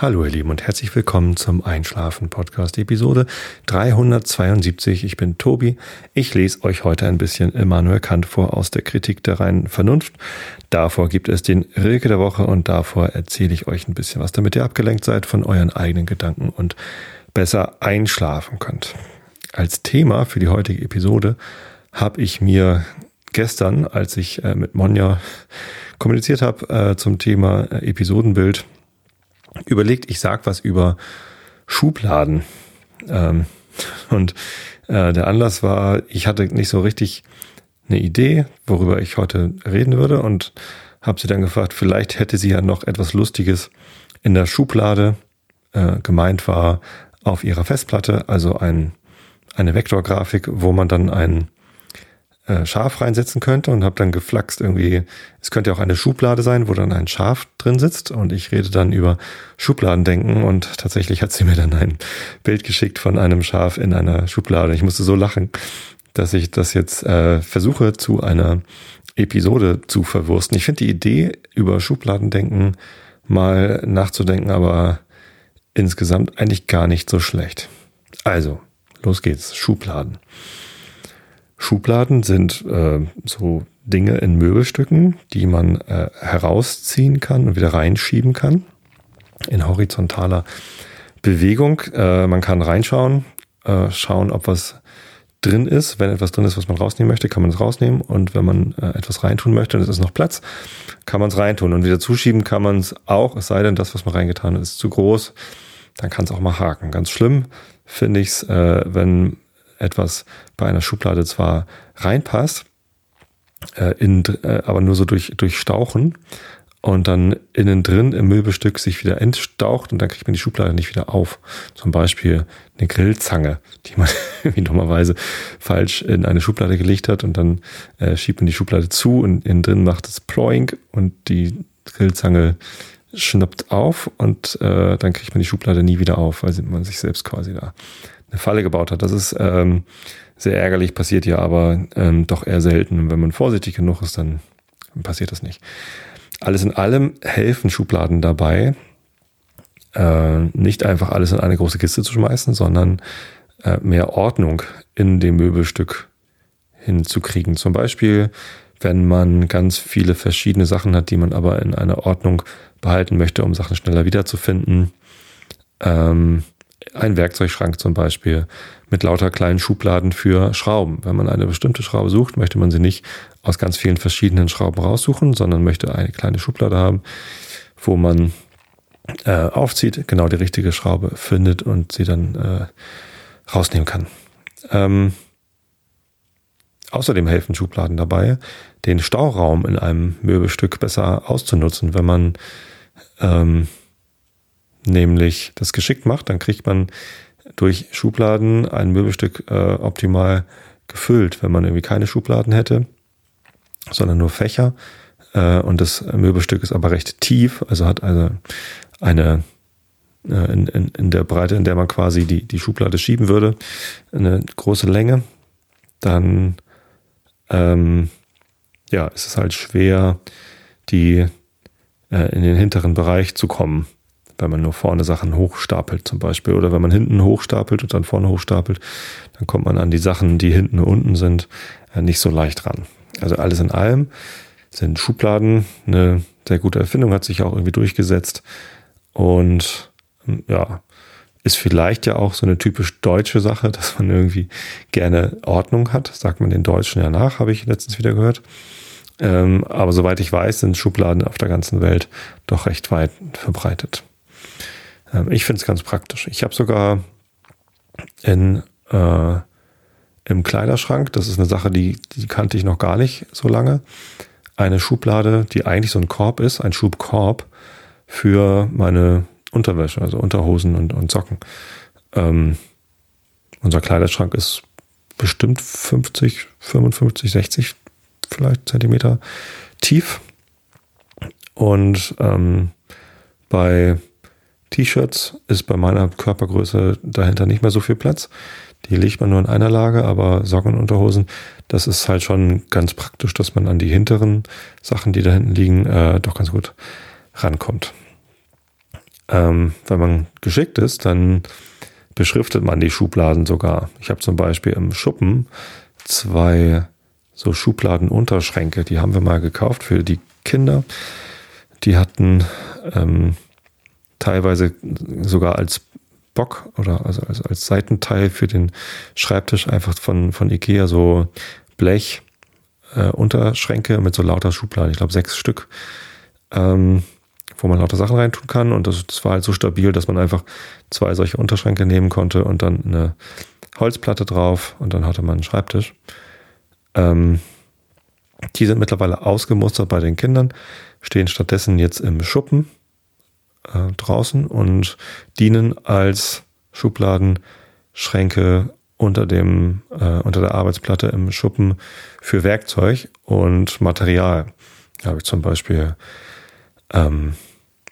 Hallo ihr Lieben und herzlich willkommen zum Einschlafen Podcast Episode 372. Ich bin Tobi. Ich lese euch heute ein bisschen Immanuel Kant vor aus der Kritik der reinen Vernunft. Davor gibt es den Rilke der Woche und davor erzähle ich euch ein bisschen was, damit ihr abgelenkt seid von euren eigenen Gedanken und besser einschlafen könnt. Als Thema für die heutige Episode habe ich mir gestern, als ich äh, mit Monja kommuniziert habe äh, zum Thema äh, Episodenbild, überlegt, ich sag was über Schubladen. Ähm, und äh, der Anlass war, ich hatte nicht so richtig eine Idee, worüber ich heute reden würde und habe sie dann gefragt, vielleicht hätte sie ja noch etwas Lustiges in der Schublade äh, gemeint war auf ihrer Festplatte, also ein, eine Vektorgrafik, wo man dann ein äh, Schaf reinsetzen könnte und habe dann geflaxt irgendwie, es könnte auch eine Schublade sein, wo dann ein Schaf drin sitzt und ich rede dann über Schubladendenken und tatsächlich hat sie mir dann ein Bild geschickt von einem Schaf in einer Schublade. Ich musste so lachen, dass ich das jetzt äh, versuche zu einer Episode zu verwursten. Ich finde die Idee über Schubladendenken mal nachzudenken, aber insgesamt eigentlich gar nicht so schlecht. Also, los geht's. Schubladen. Schubladen sind äh, so Dinge in Möbelstücken, die man äh, herausziehen kann und wieder reinschieben kann in horizontaler Bewegung. Äh, man kann reinschauen, äh, schauen, ob was drin ist. Wenn etwas drin ist, was man rausnehmen möchte, kann man es rausnehmen. Und wenn man äh, etwas reintun möchte und es ist noch Platz, kann man es reintun. Und wieder zuschieben kann man es auch, es sei denn, das, was man reingetan hat, ist zu groß. Dann kann es auch mal haken. Ganz schlimm finde ich es, äh, wenn etwas bei einer Schublade zwar reinpasst, äh, in, äh, aber nur so durch, durch Stauchen und dann innen drin im Möbelstück sich wieder entstaucht und dann kriegt man die Schublade nicht wieder auf. Zum Beispiel eine Grillzange, die man wie dummerweise falsch in eine Schublade gelegt hat und dann äh, schiebt man die Schublade zu und innen drin macht es Ploing und die Grillzange schnappt auf und äh, dann kriegt man die Schublade nie wieder auf, weil man sich selbst quasi da eine Falle gebaut hat. Das ist ähm, sehr ärgerlich, passiert ja aber ähm, doch eher selten. Und wenn man vorsichtig genug ist, dann passiert das nicht. Alles in allem helfen Schubladen dabei, äh, nicht einfach alles in eine große Kiste zu schmeißen, sondern äh, mehr Ordnung in dem Möbelstück hinzukriegen. Zum Beispiel, wenn man ganz viele verschiedene Sachen hat, die man aber in einer Ordnung behalten möchte, um Sachen schneller wiederzufinden. Ähm, ein Werkzeugschrank zum Beispiel mit lauter kleinen Schubladen für Schrauben. Wenn man eine bestimmte Schraube sucht, möchte man sie nicht aus ganz vielen verschiedenen Schrauben raussuchen, sondern möchte eine kleine Schublade haben, wo man äh, aufzieht, genau die richtige Schraube findet und sie dann äh, rausnehmen kann. Ähm, außerdem helfen Schubladen dabei, den Stauraum in einem Möbelstück besser auszunutzen, wenn man ähm, nämlich das geschickt macht, dann kriegt man durch Schubladen ein Möbelstück äh, optimal gefüllt. Wenn man irgendwie keine Schubladen hätte, sondern nur Fächer äh, und das Möbelstück ist aber recht tief, also hat also eine äh, in, in, in der Breite, in der man quasi die, die Schublade schieben würde, eine große Länge, dann ähm, ja, ist es halt schwer, die äh, in den hinteren Bereich zu kommen wenn man nur vorne Sachen hochstapelt zum Beispiel. Oder wenn man hinten hochstapelt und dann vorne hochstapelt, dann kommt man an die Sachen, die hinten und unten sind, äh, nicht so leicht ran. Also alles in allem sind Schubladen eine sehr gute Erfindung, hat sich auch irgendwie durchgesetzt. Und hm, ja, ist vielleicht ja auch so eine typisch deutsche Sache, dass man irgendwie gerne Ordnung hat. Sagt man den Deutschen ja nach, habe ich letztens wieder gehört. Ähm, aber soweit ich weiß, sind Schubladen auf der ganzen Welt doch recht weit verbreitet. Ähm, ich finde es ganz praktisch. Ich habe sogar in, äh, im Kleiderschrank, das ist eine Sache, die, die kannte ich noch gar nicht so lange, eine Schublade, die eigentlich so ein Korb ist, ein Schubkorb für meine Unterwäsche, also Unterhosen und, und Socken. Ähm, unser Kleiderschrank ist bestimmt 50, 55, 60 vielleicht Zentimeter tief. Und ähm, bei T-Shirts ist bei meiner Körpergröße dahinter nicht mehr so viel Platz. Die legt man nur in einer Lage, aber Socken und Unterhosen, das ist halt schon ganz praktisch, dass man an die hinteren Sachen, die da hinten liegen, äh, doch ganz gut rankommt. ähm, wenn man geschickt ist, dann beschriftet man die Schubladen sogar. Ich habe zum Beispiel im Schuppen zwei so Schubladenunterschränke, die haben wir mal gekauft für die Kinder. Die hatten ähm, teilweise sogar als Bock oder also als, als Seitenteil für den Schreibtisch einfach von, von Ikea so Blech äh, Unterschränke mit so lauter Schubladen. Ich glaube sechs Stück. Ähm, wo man lauter Sachen reintun kann. Und das, das war halt so stabil, dass man einfach zwei solche Unterschränke nehmen konnte und dann eine Holzplatte drauf und dann hatte man einen Schreibtisch. Ähm, die sind mittlerweile ausgemustert bei den Kindern, stehen stattdessen jetzt im Schuppen äh, draußen und dienen als Schubladenschränke unter dem äh, unter der Arbeitsplatte im Schuppen für Werkzeug und Material. Da habe ich zum Beispiel ähm,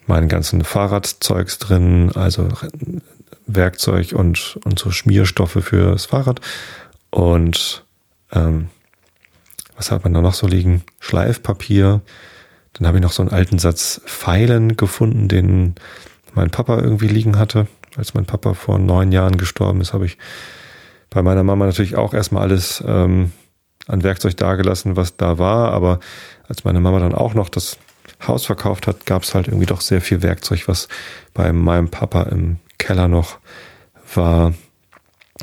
meinen ganzen Fahrradzeugs drin, also Werkzeug und, und so Schmierstoffe fürs Fahrrad. Und ähm, was hat man da noch so liegen? Schleifpapier. Dann habe ich noch so einen alten Satz Pfeilen gefunden, den mein Papa irgendwie liegen hatte. Als mein Papa vor neun Jahren gestorben ist, habe ich bei meiner Mama natürlich auch erstmal alles ähm, an Werkzeug dagelassen, was da war. Aber als meine Mama dann auch noch das Haus verkauft hat, gab es halt irgendwie doch sehr viel Werkzeug, was bei meinem Papa im Keller noch war,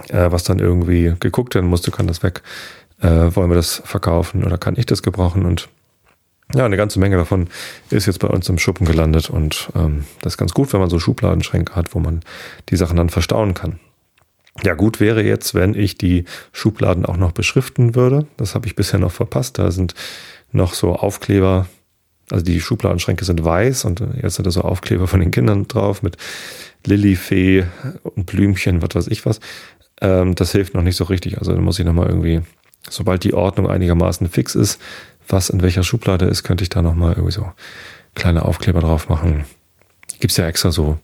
äh, was dann irgendwie geguckt werden musste, kann das weg, äh, wollen wir das verkaufen oder kann ich das gebrauchen und ja, eine ganze Menge davon ist jetzt bei uns im Schuppen gelandet und ähm, das ist ganz gut, wenn man so Schubladenschränke hat, wo man die Sachen dann verstauen kann. Ja, gut wäre jetzt, wenn ich die Schubladen auch noch beschriften würde. Das habe ich bisher noch verpasst. Da sind noch so Aufkleber also die Schubladenschränke sind weiß und jetzt sind da so Aufkleber von den Kindern drauf mit Lilifee und Blümchen, was weiß ich was. Ähm, das hilft noch nicht so richtig. Also da muss ich nochmal irgendwie, sobald die Ordnung einigermaßen fix ist, was in welcher Schublade ist, könnte ich da nochmal irgendwie so kleine Aufkleber drauf machen. Gibt's ja extra so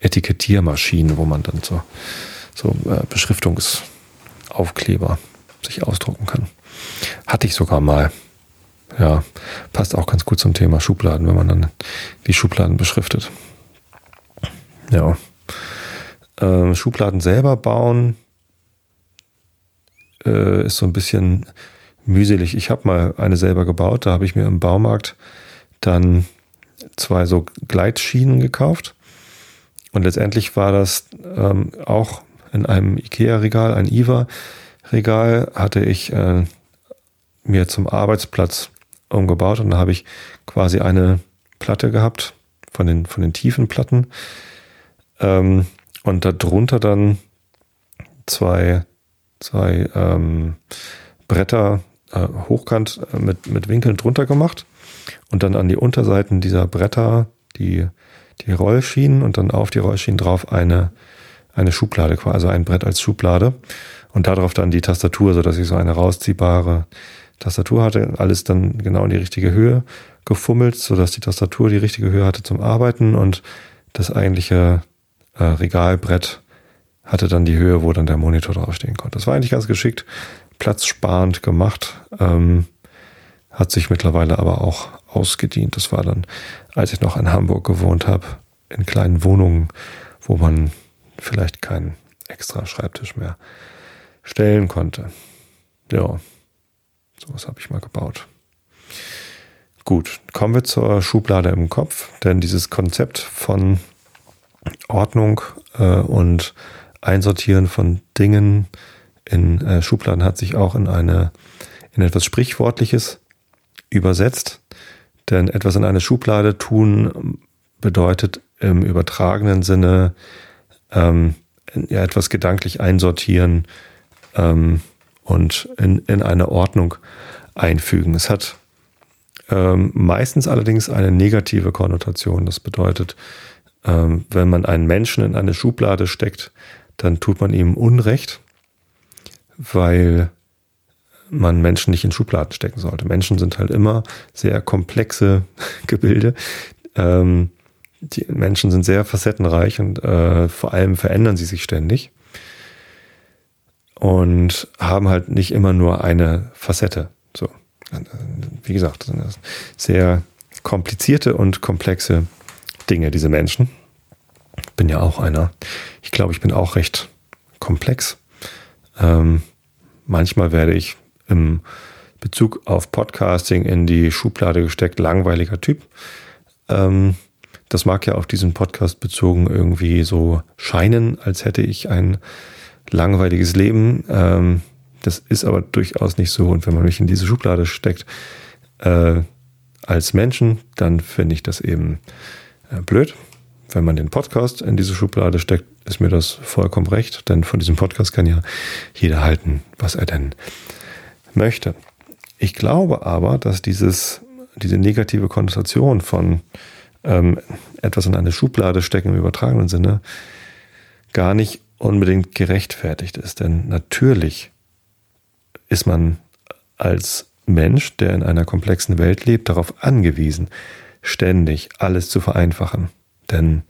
Etikettiermaschinen, wo man dann so, so äh, Beschriftungsaufkleber sich ausdrucken kann. Hatte ich sogar mal ja, passt auch ganz gut zum Thema Schubladen, wenn man dann die Schubladen beschriftet. Ja. Ähm, Schubladen selber bauen äh, ist so ein bisschen mühselig. Ich habe mal eine selber gebaut, da habe ich mir im Baumarkt dann zwei so Gleitschienen gekauft. Und letztendlich war das ähm, auch in einem IKEA-Regal, ein IVA-Regal, hatte ich äh, mir zum Arbeitsplatz umgebaut und da habe ich quasi eine Platte gehabt von den, von den tiefen Platten ähm, und darunter dann zwei, zwei ähm, Bretter äh, hochkant äh, mit, mit Winkeln drunter gemacht und dann an die Unterseiten dieser Bretter die, die Rollschienen und dann auf die Rollschienen drauf eine, eine Schublade, also ein Brett als Schublade und darauf dann die Tastatur, so dass ich so eine rausziehbare Tastatur hatte, alles dann genau in die richtige Höhe gefummelt, sodass die Tastatur die richtige Höhe hatte zum Arbeiten und das eigentliche äh, Regalbrett hatte dann die Höhe, wo dann der Monitor draufstehen konnte. Das war eigentlich ganz geschickt, platzsparend gemacht, ähm, hat sich mittlerweile aber auch ausgedient. Das war dann, als ich noch in Hamburg gewohnt habe, in kleinen Wohnungen, wo man vielleicht keinen extra Schreibtisch mehr stellen konnte. Ja, Sowas habe ich mal gebaut. Gut, kommen wir zur Schublade im Kopf, denn dieses Konzept von Ordnung äh, und Einsortieren von Dingen in äh, Schubladen hat sich auch in eine in etwas Sprichwörtliches übersetzt. Denn etwas in eine Schublade tun bedeutet im übertragenen Sinne ähm, ja, etwas gedanklich einsortieren, ähm, und in, in eine Ordnung einfügen. Es hat ähm, meistens allerdings eine negative Konnotation. Das bedeutet, ähm, wenn man einen Menschen in eine Schublade steckt, dann tut man ihm Unrecht, weil man Menschen nicht in Schubladen stecken sollte. Menschen sind halt immer sehr komplexe Gebilde. Ähm, die Menschen sind sehr facettenreich und äh, vor allem verändern sie sich ständig und haben halt nicht immer nur eine Facette. So, wie gesagt, sehr komplizierte und komplexe Dinge, diese Menschen. bin ja auch einer. Ich glaube, ich bin auch recht komplex. Ähm, manchmal werde ich im Bezug auf Podcasting in die Schublade gesteckt, langweiliger Typ. Ähm, das mag ja auf diesen Podcast bezogen irgendwie so scheinen, als hätte ich ein langweiliges Leben. Ähm, das ist aber durchaus nicht so. Und wenn man mich in diese Schublade steckt, äh, als Menschen, dann finde ich das eben äh, blöd. Wenn man den Podcast in diese Schublade steckt, ist mir das vollkommen recht, denn von diesem Podcast kann ja jeder halten, was er denn möchte. Ich glaube aber, dass dieses, diese negative Konnotation von ähm, etwas in eine Schublade stecken im übertragenen Sinne gar nicht unbedingt gerechtfertigt ist. Denn natürlich ist man als Mensch, der in einer komplexen Welt lebt, darauf angewiesen, ständig alles zu vereinfachen. Denn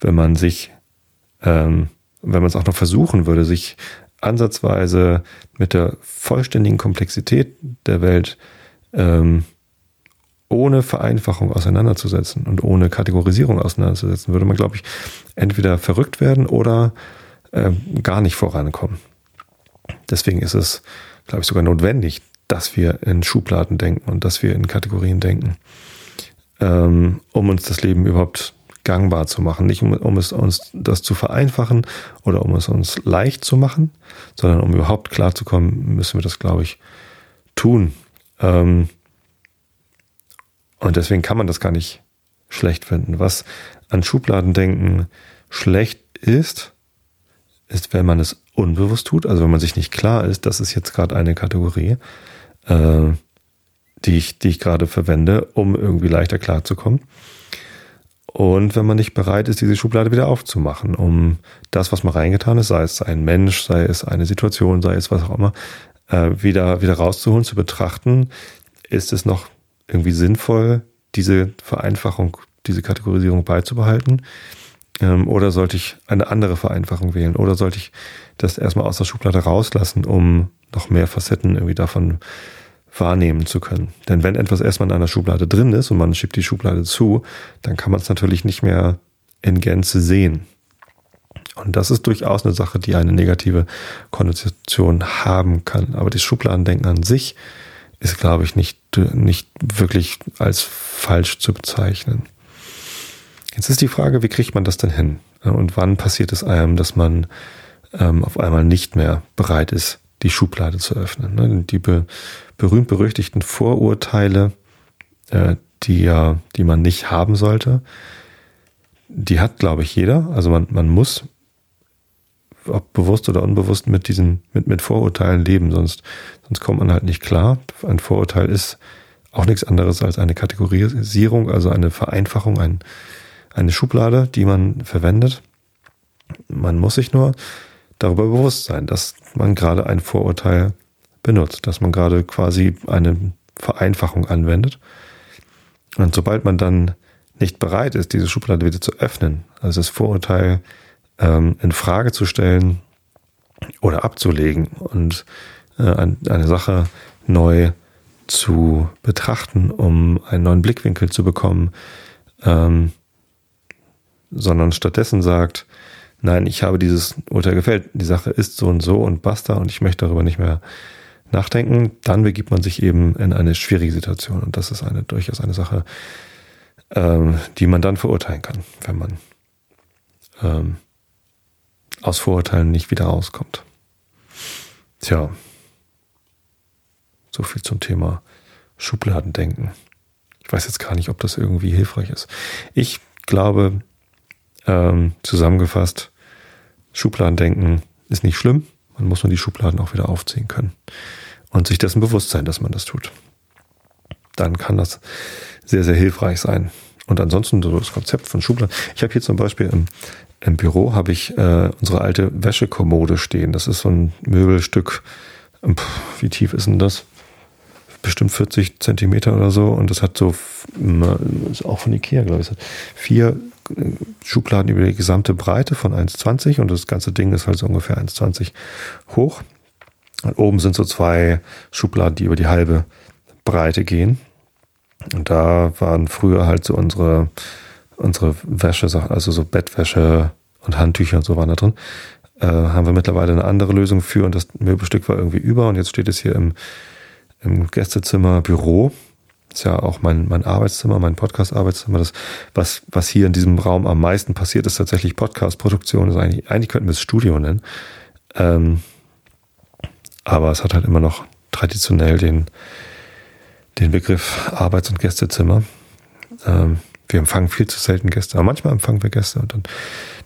wenn man sich, ähm, wenn man es auch noch versuchen würde, sich ansatzweise mit der vollständigen Komplexität der Welt ähm, ohne Vereinfachung auseinanderzusetzen und ohne Kategorisierung auseinanderzusetzen, würde man, glaube ich, entweder verrückt werden oder äh, gar nicht vorankommen. Deswegen ist es, glaube ich, sogar notwendig, dass wir in Schubladen denken und dass wir in Kategorien denken, ähm, um uns das Leben überhaupt gangbar zu machen. Nicht um, um es uns das zu vereinfachen oder um es uns leicht zu machen, sondern um überhaupt klarzukommen, müssen wir das, glaube ich, tun. Ähm, und deswegen kann man das gar nicht schlecht finden. Was an Schubladendenken schlecht ist, ist, wenn man es unbewusst tut, also wenn man sich nicht klar ist, das ist jetzt gerade eine Kategorie, äh, die ich, die ich gerade verwende, um irgendwie leichter klarzukommen. Und wenn man nicht bereit ist, diese Schublade wieder aufzumachen, um das, was man reingetan ist, sei es ein Mensch, sei es eine Situation, sei es was auch immer, äh, wieder, wieder rauszuholen, zu betrachten, ist es noch irgendwie sinnvoll, diese Vereinfachung, diese Kategorisierung beizubehalten? Ähm, oder sollte ich eine andere Vereinfachung wählen? Oder sollte ich das erstmal aus der Schublade rauslassen, um noch mehr Facetten irgendwie davon wahrnehmen zu können. Denn wenn etwas erstmal in einer Schublade drin ist und man schiebt die Schublade zu, dann kann man es natürlich nicht mehr in Gänze sehen. Und das ist durchaus eine Sache, die eine negative Konnotation haben kann. Aber das Schubladendenken an sich ist, glaube ich, nicht, nicht wirklich als falsch zu bezeichnen. Jetzt ist die Frage, wie kriegt man das denn hin? Und wann passiert es einem, dass man ähm, auf einmal nicht mehr bereit ist, die Schublade zu öffnen. Ne? Die be berühmt-berüchtigten Vorurteile, äh, die ja, die man nicht haben sollte, die hat, glaube ich, jeder. Also man, man muss, ob bewusst oder unbewusst, mit diesen, mit, mit Vorurteilen leben, sonst, sonst kommt man halt nicht klar. Ein Vorurteil ist auch nichts anderes als eine Kategorisierung, also eine Vereinfachung, ein, eine Schublade, die man verwendet. Man muss sich nur darüber bewusst sein, dass man gerade ein Vorurteil benutzt, dass man gerade quasi eine Vereinfachung anwendet. Und sobald man dann nicht bereit ist, diese Schublade wieder zu öffnen, also das Vorurteil ähm, in Frage zu stellen oder abzulegen und äh, eine Sache neu zu betrachten, um einen neuen Blickwinkel zu bekommen, ähm, sondern stattdessen sagt, nein, ich habe dieses Urteil gefällt, die Sache ist so und so und basta und ich möchte darüber nicht mehr nachdenken, dann begibt man sich eben in eine schwierige Situation. Und das ist eine durchaus eine Sache, ähm, die man dann verurteilen kann, wenn man ähm, aus Vorurteilen nicht wieder rauskommt. Tja, so viel zum Thema Schubladendenken. Ich weiß jetzt gar nicht, ob das irgendwie hilfreich ist. Ich glaube, ähm, zusammengefasst, Schubladendenken ist nicht schlimm. Man muss nur die Schubladen auch wieder aufziehen können. Und sich dessen bewusst sein, dass man das tut. Dann kann das sehr, sehr hilfreich sein. Und ansonsten so das Konzept von Schubladen. Ich habe hier zum Beispiel im, im Büro habe ich äh, unsere alte Wäschekommode stehen. Das ist so ein Möbelstück. Pff, wie tief ist denn das? Bestimmt 40 Zentimeter oder so. Und das hat so, ist auch von Ikea, glaube ich, vier Schubladen über die gesamte Breite von 1,20 und das ganze Ding ist halt so ungefähr 1,20 hoch. Und oben sind so zwei Schubladen, die über die halbe Breite gehen. Und da waren früher halt so unsere, unsere Wäschesachen, also so Bettwäsche, und Handtücher und so waren da drin. Äh, haben wir mittlerweile eine andere Lösung für und das Möbelstück war irgendwie über und jetzt steht es hier im, im Gästezimmer Büro. ist ja auch mein, mein Arbeitszimmer, mein Podcast-Arbeitszimmer. Das, was, was hier in diesem Raum am meisten passiert, ist tatsächlich Podcast-Produktion. Also eigentlich, eigentlich könnten wir es Studio nennen. Ähm, aber es hat halt immer noch traditionell den, den Begriff Arbeits- und Gästezimmer. Ähm, wir empfangen viel zu selten Gäste, aber manchmal empfangen wir Gäste und dann,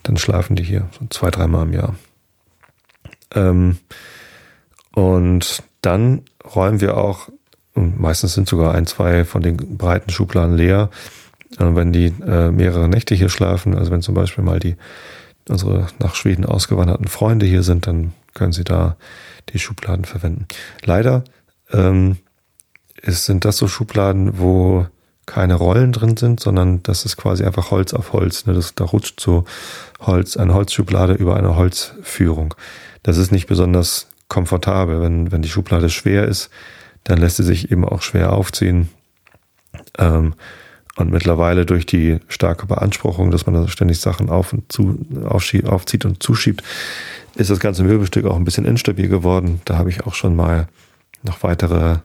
dann schlafen die hier so zwei, dreimal im Jahr. Ähm, und dann räumen wir auch, meistens sind sogar ein, zwei von den breiten Schubladen leer, äh, wenn die äh, mehrere Nächte hier schlafen, also wenn zum Beispiel mal die unsere nach Schweden ausgewanderten Freunde hier sind, dann können sie da die Schubladen verwenden. Leider ähm, ist, sind das so Schubladen, wo keine Rollen drin sind, sondern das ist quasi einfach Holz auf Holz. Ne? Das, da rutscht so Holz, eine Holzschublade über eine Holzführung. Das ist nicht besonders komfortabel. Wenn, wenn die Schublade schwer ist, dann lässt sie sich eben auch schwer aufziehen. Ähm, und mittlerweile durch die starke Beanspruchung, dass man da ständig Sachen auf und zu, aufzieht und zuschiebt, ist das ganze Möbelstück auch ein bisschen instabil geworden. Da habe ich auch schon mal noch weitere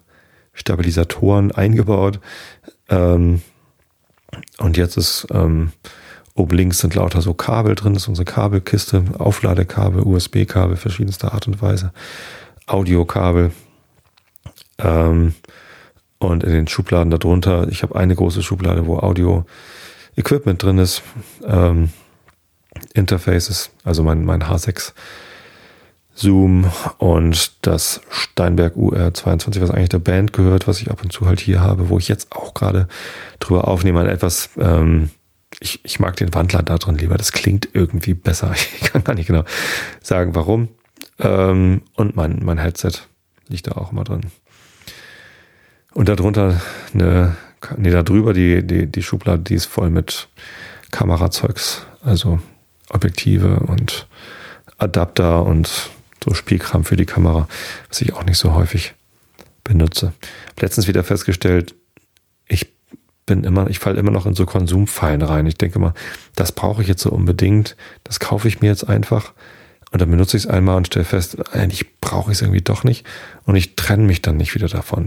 Stabilisatoren eingebaut. Ähm, und jetzt ist ähm, oben links sind lauter so Kabel drin, das ist unsere Kabelkiste, Aufladekabel, USB-Kabel verschiedenster Art und Weise, Audiokabel. Ähm, und in den Schubladen darunter, ich habe eine große Schublade, wo Audio-Equipment drin ist, ähm, Interfaces, also mein, mein H6 Zoom und das Steinberg UR22, was eigentlich der Band gehört, was ich ab und zu halt hier habe, wo ich jetzt auch gerade drüber aufnehme, an etwas, ähm, ich, ich mag den Wandler da drin lieber, das klingt irgendwie besser. Ich kann gar nicht genau sagen, warum. Ähm, und mein, mein Headset liegt da auch immer drin. Und darunter eine, nee, da drüber die, die, die Schublade, die ist voll mit Kamerazeugs, also Objektive und Adapter und so Spielkram für die Kamera, was ich auch nicht so häufig benutze. Letztens wieder festgestellt, ich bin immer, ich falle immer noch in so Konsumfallen rein. Ich denke mal, das brauche ich jetzt so unbedingt, das kaufe ich mir jetzt einfach und dann benutze ich es einmal und stelle fest, eigentlich brauche ich es irgendwie doch nicht und ich trenne mich dann nicht wieder davon.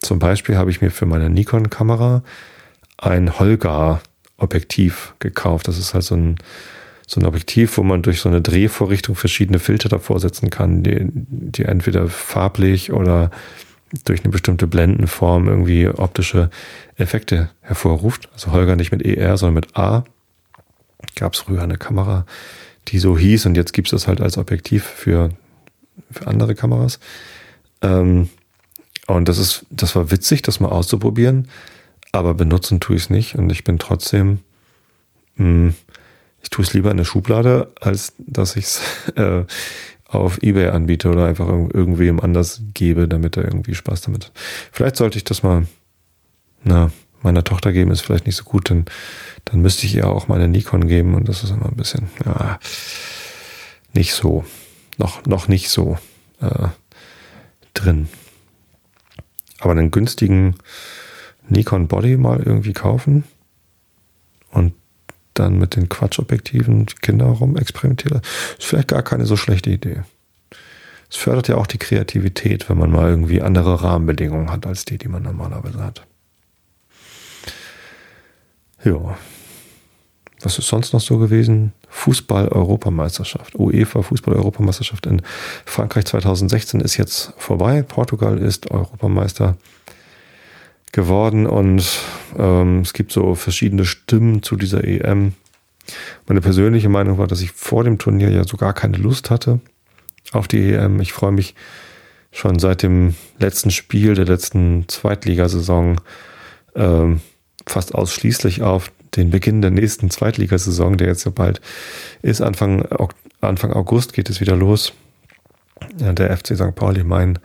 Zum Beispiel habe ich mir für meine Nikon-Kamera ein Holga-Objektiv gekauft. Das ist halt so ein, so ein Objektiv, wo man durch so eine Drehvorrichtung verschiedene Filter davor setzen kann, die, die entweder farblich oder durch eine bestimmte Blendenform irgendwie optische Effekte hervorruft. Also Holger nicht mit ER, sondern mit A. Gab es früher eine Kamera, die so hieß und jetzt gibt es das halt als Objektiv für, für andere Kameras. Ähm, und das ist, das war witzig, das mal auszuprobieren, aber benutzen tue ich es nicht und ich bin trotzdem, mh, hm, ich tue es lieber in der Schublade, als dass ich es äh, auf Ebay anbiete oder einfach irgendwem anders gebe, damit er irgendwie Spaß damit hat. Vielleicht sollte ich das mal na, meiner Tochter geben, ist vielleicht nicht so gut, denn dann müsste ich ihr auch meine Nikon geben und das ist immer ein bisschen, ja, nicht so, noch, noch nicht so äh, drin. Aber einen günstigen Nikon Body mal irgendwie kaufen und dann mit den Quatschobjektiven Kinder rum experimentieren, ist vielleicht gar keine so schlechte Idee. Es fördert ja auch die Kreativität, wenn man mal irgendwie andere Rahmenbedingungen hat als die, die man normalerweise hat. Ja. Was ist sonst noch so gewesen? Fußball-Europameisterschaft. UEFA Fußball-Europameisterschaft in Frankreich 2016 ist jetzt vorbei. Portugal ist Europameister geworden und ähm, es gibt so verschiedene Stimmen zu dieser EM. Meine persönliche Meinung war, dass ich vor dem Turnier ja so gar keine Lust hatte auf die EM. Ich freue mich schon seit dem letzten Spiel der letzten Zweitligasaison ähm, fast ausschließlich auf den Beginn der nächsten Zweitligasaison, der jetzt ja bald ist. Anfang, Anfang August geht es wieder los. Der FC St. Pauli, mein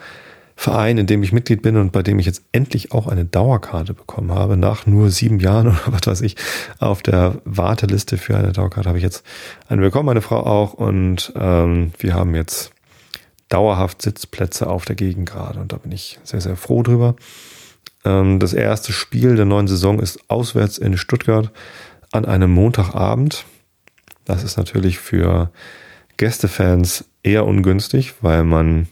Verein, in dem ich Mitglied bin und bei dem ich jetzt endlich auch eine Dauerkarte bekommen habe, nach nur sieben Jahren oder was weiß ich, auf der Warteliste für eine Dauerkarte habe ich jetzt eine bekommen, meine Frau auch, und ähm, wir haben jetzt dauerhaft Sitzplätze auf der Gegend gerade und da bin ich sehr, sehr froh drüber. Ähm, das erste Spiel der neuen Saison ist auswärts in Stuttgart an einem Montagabend. Das ist natürlich für Gästefans eher ungünstig, weil man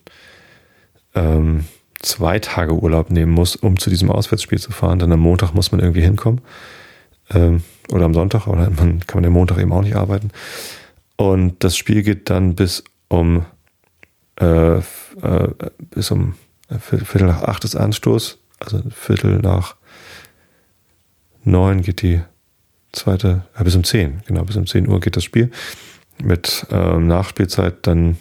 ähm, zwei Tage Urlaub nehmen muss, um zu diesem Auswärtsspiel zu fahren. Dann am Montag muss man irgendwie hinkommen. Ähm, oder am Sonntag, oder man kann man den Montag eben auch nicht arbeiten. Und das Spiel geht dann bis um äh, äh, bis um Viertel nach acht ist Anstoß, also Viertel nach neun geht die zweite, äh, bis um zehn, genau, bis um zehn Uhr geht das Spiel. Mit ähm, Nachspielzeit dann,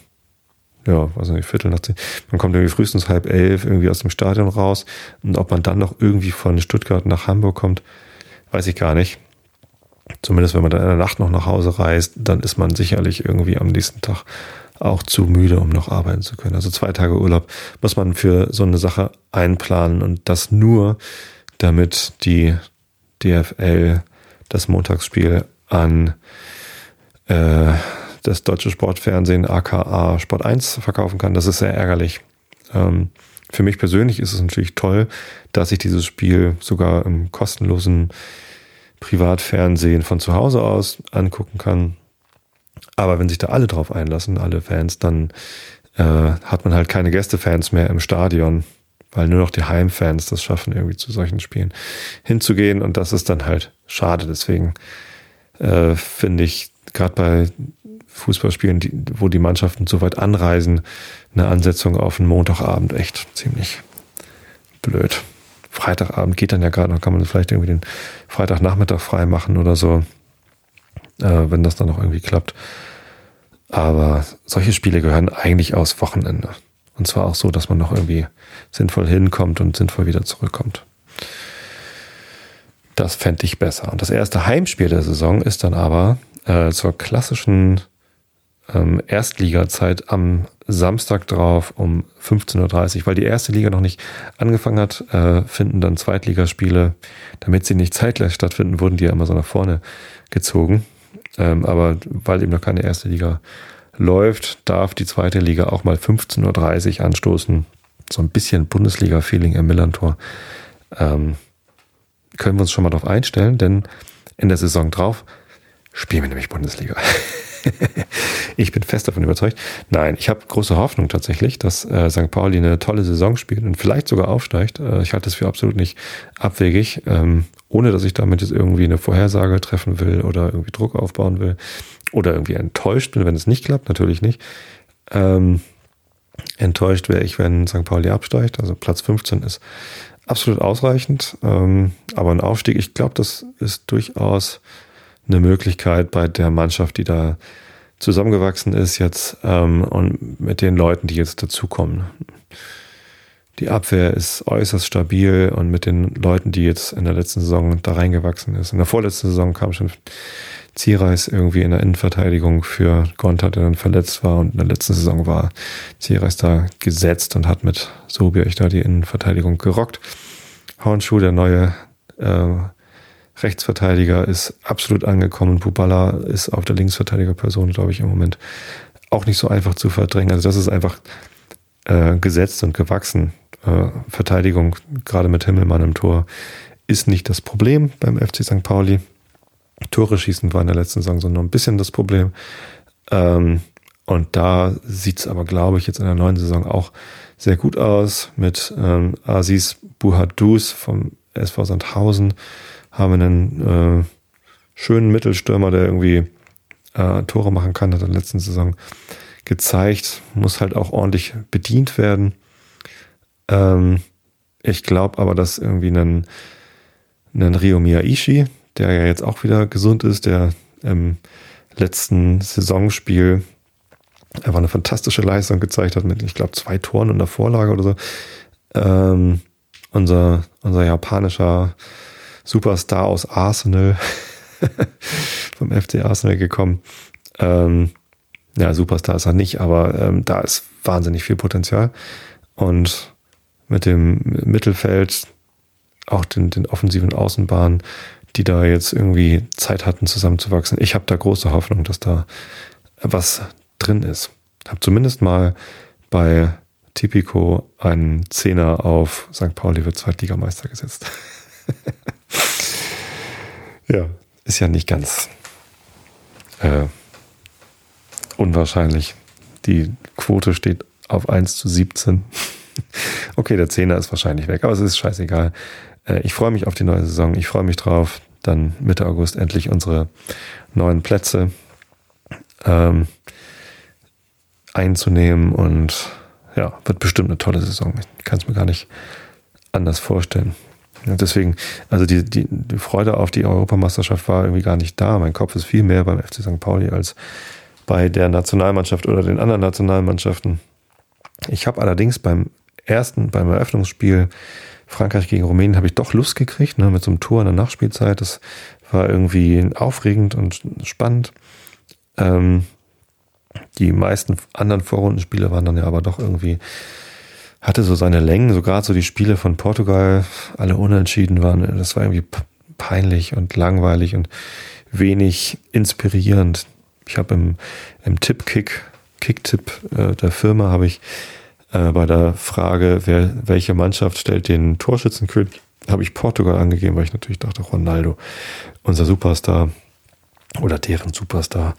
ja, weiß nicht, Viertel nach zehn. Man kommt irgendwie frühestens halb elf irgendwie aus dem Stadion raus. Und ob man dann noch irgendwie von Stuttgart nach Hamburg kommt, weiß ich gar nicht. Zumindest wenn man dann in der Nacht noch nach Hause reist, dann ist man sicherlich irgendwie am nächsten Tag auch zu müde, um noch arbeiten zu können. Also zwei Tage Urlaub muss man für so eine Sache einplanen und das nur, damit die DFL das Montagsspiel an äh, das deutsche Sportfernsehen aka Sport 1 verkaufen kann. Das ist sehr ärgerlich. Ähm, für mich persönlich ist es natürlich toll, dass ich dieses Spiel sogar im kostenlosen Privatfernsehen von zu Hause aus angucken kann. Aber wenn sich da alle drauf einlassen, alle Fans, dann äh, hat man halt keine Gästefans mehr im Stadion, weil nur noch die Heimfans das schaffen, irgendwie zu solchen Spielen hinzugehen. Und das ist dann halt schade. Deswegen äh, finde ich gerade bei Fußballspielen, die, wo die Mannschaften so weit anreisen, eine Ansetzung auf einen Montagabend echt ziemlich blöd. Freitagabend geht dann ja gerade noch, kann man vielleicht irgendwie den Freitagnachmittag frei machen oder so, äh, wenn das dann noch irgendwie klappt. Aber solche Spiele gehören eigentlich aus Wochenende. Und zwar auch so, dass man noch irgendwie sinnvoll hinkommt und sinnvoll wieder zurückkommt. Das fände ich besser. Und das erste Heimspiel der Saison ist dann aber äh, zur klassischen ähm, Erstliga-Zeit am Samstag drauf um 15.30 Uhr, weil die erste Liga noch nicht angefangen hat, äh, finden dann Zweitligaspiele, damit sie nicht zeitgleich stattfinden, wurden die ja immer so nach vorne gezogen. Ähm, aber weil eben noch keine erste Liga läuft, darf die zweite Liga auch mal 15.30 Uhr anstoßen. So ein bisschen Bundesliga-Feeling im Millantor. Ähm, können wir uns schon mal darauf einstellen, denn in der Saison drauf spielen wir nämlich Bundesliga. ich bin fest davon überzeugt. Nein, ich habe große Hoffnung tatsächlich, dass äh, St. Pauli eine tolle Saison spielt und vielleicht sogar aufsteigt. Äh, ich halte das für absolut nicht abwegig, ähm, ohne dass ich damit jetzt irgendwie eine Vorhersage treffen will oder irgendwie Druck aufbauen will oder irgendwie enttäuscht bin, wenn es nicht klappt. Natürlich nicht. Ähm, enttäuscht wäre ich, wenn St. Pauli absteigt. Also Platz 15 ist absolut ausreichend. Ähm, aber ein Aufstieg, ich glaube, das ist durchaus eine Möglichkeit bei der Mannschaft, die da zusammengewachsen ist jetzt ähm, und mit den Leuten, die jetzt dazukommen. Die Abwehr ist äußerst stabil und mit den Leuten, die jetzt in der letzten Saison da reingewachsen ist. In der vorletzten Saison kam schon Zierreis irgendwie in der Innenverteidigung für Gonta, der dann verletzt war und in der letzten Saison war Zierreis da gesetzt und hat mit Sobiech da die Innenverteidigung gerockt. Hornschuh, der neue äh, Rechtsverteidiger ist absolut angekommen. Bubala ist auf der Linksverteidigerperson, glaube ich, im Moment auch nicht so einfach zu verdrängen. Also das ist einfach äh, gesetzt und gewachsen. Äh, Verteidigung, gerade mit Himmelmann im Tor, ist nicht das Problem beim FC St. Pauli. Tore schießen war in der letzten Saison so nur ein bisschen das Problem. Ähm, und da sieht es aber, glaube ich, jetzt in der neuen Saison auch sehr gut aus mit ähm, Aziz Buhadus vom SV Sandhausen haben einen äh, schönen Mittelstürmer, der irgendwie äh, Tore machen kann, hat in der letzten Saison gezeigt, muss halt auch ordentlich bedient werden. Ähm, ich glaube aber, dass irgendwie ein, ein Rio Miyaishi, der ja jetzt auch wieder gesund ist, der im letzten Saisonspiel einfach eine fantastische Leistung gezeigt hat mit, ich glaube, zwei Toren und einer Vorlage oder so. Ähm, unser, unser japanischer Superstar aus Arsenal, vom FC Arsenal gekommen. Ähm, ja, Superstar ist er nicht, aber ähm, da ist wahnsinnig viel Potenzial. Und mit dem Mittelfeld, auch den, den offensiven Außenbahnen, die da jetzt irgendwie Zeit hatten, zusammenzuwachsen. Ich habe da große Hoffnung, dass da was drin ist. Habe zumindest mal bei Tipico einen Zehner auf St. Pauli wird Zweitligameister gesetzt. Ja, ist ja nicht ganz äh, unwahrscheinlich. Die Quote steht auf 1 zu 17. okay, der Zehner ist wahrscheinlich weg, aber es ist scheißegal. Äh, ich freue mich auf die neue Saison. Ich freue mich drauf, dann Mitte August endlich unsere neuen Plätze ähm, einzunehmen und ja, wird bestimmt eine tolle Saison. Ich kann es mir gar nicht anders vorstellen. Deswegen, also die, die, die Freude auf die Europameisterschaft war irgendwie gar nicht da. Mein Kopf ist viel mehr beim FC St. Pauli als bei der Nationalmannschaft oder den anderen Nationalmannschaften. Ich habe allerdings beim ersten, beim Eröffnungsspiel Frankreich gegen Rumänien, habe ich doch Lust gekriegt, ne, mit so einem Tor in der Nachspielzeit. Das war irgendwie aufregend und spannend. Ähm, die meisten anderen Vorrundenspiele waren dann ja aber doch irgendwie, hatte so seine Längen, so gerade so die Spiele von Portugal, alle unentschieden waren. Das war irgendwie peinlich und langweilig und wenig inspirierend. Ich habe im, im Tipp-Kick, Kick-Tipp äh, der Firma, habe ich äh, bei der Frage, wer, welche Mannschaft stellt den Torschützenkönig, habe ich Portugal angegeben, weil ich natürlich dachte, Ronaldo, unser Superstar oder deren Superstar,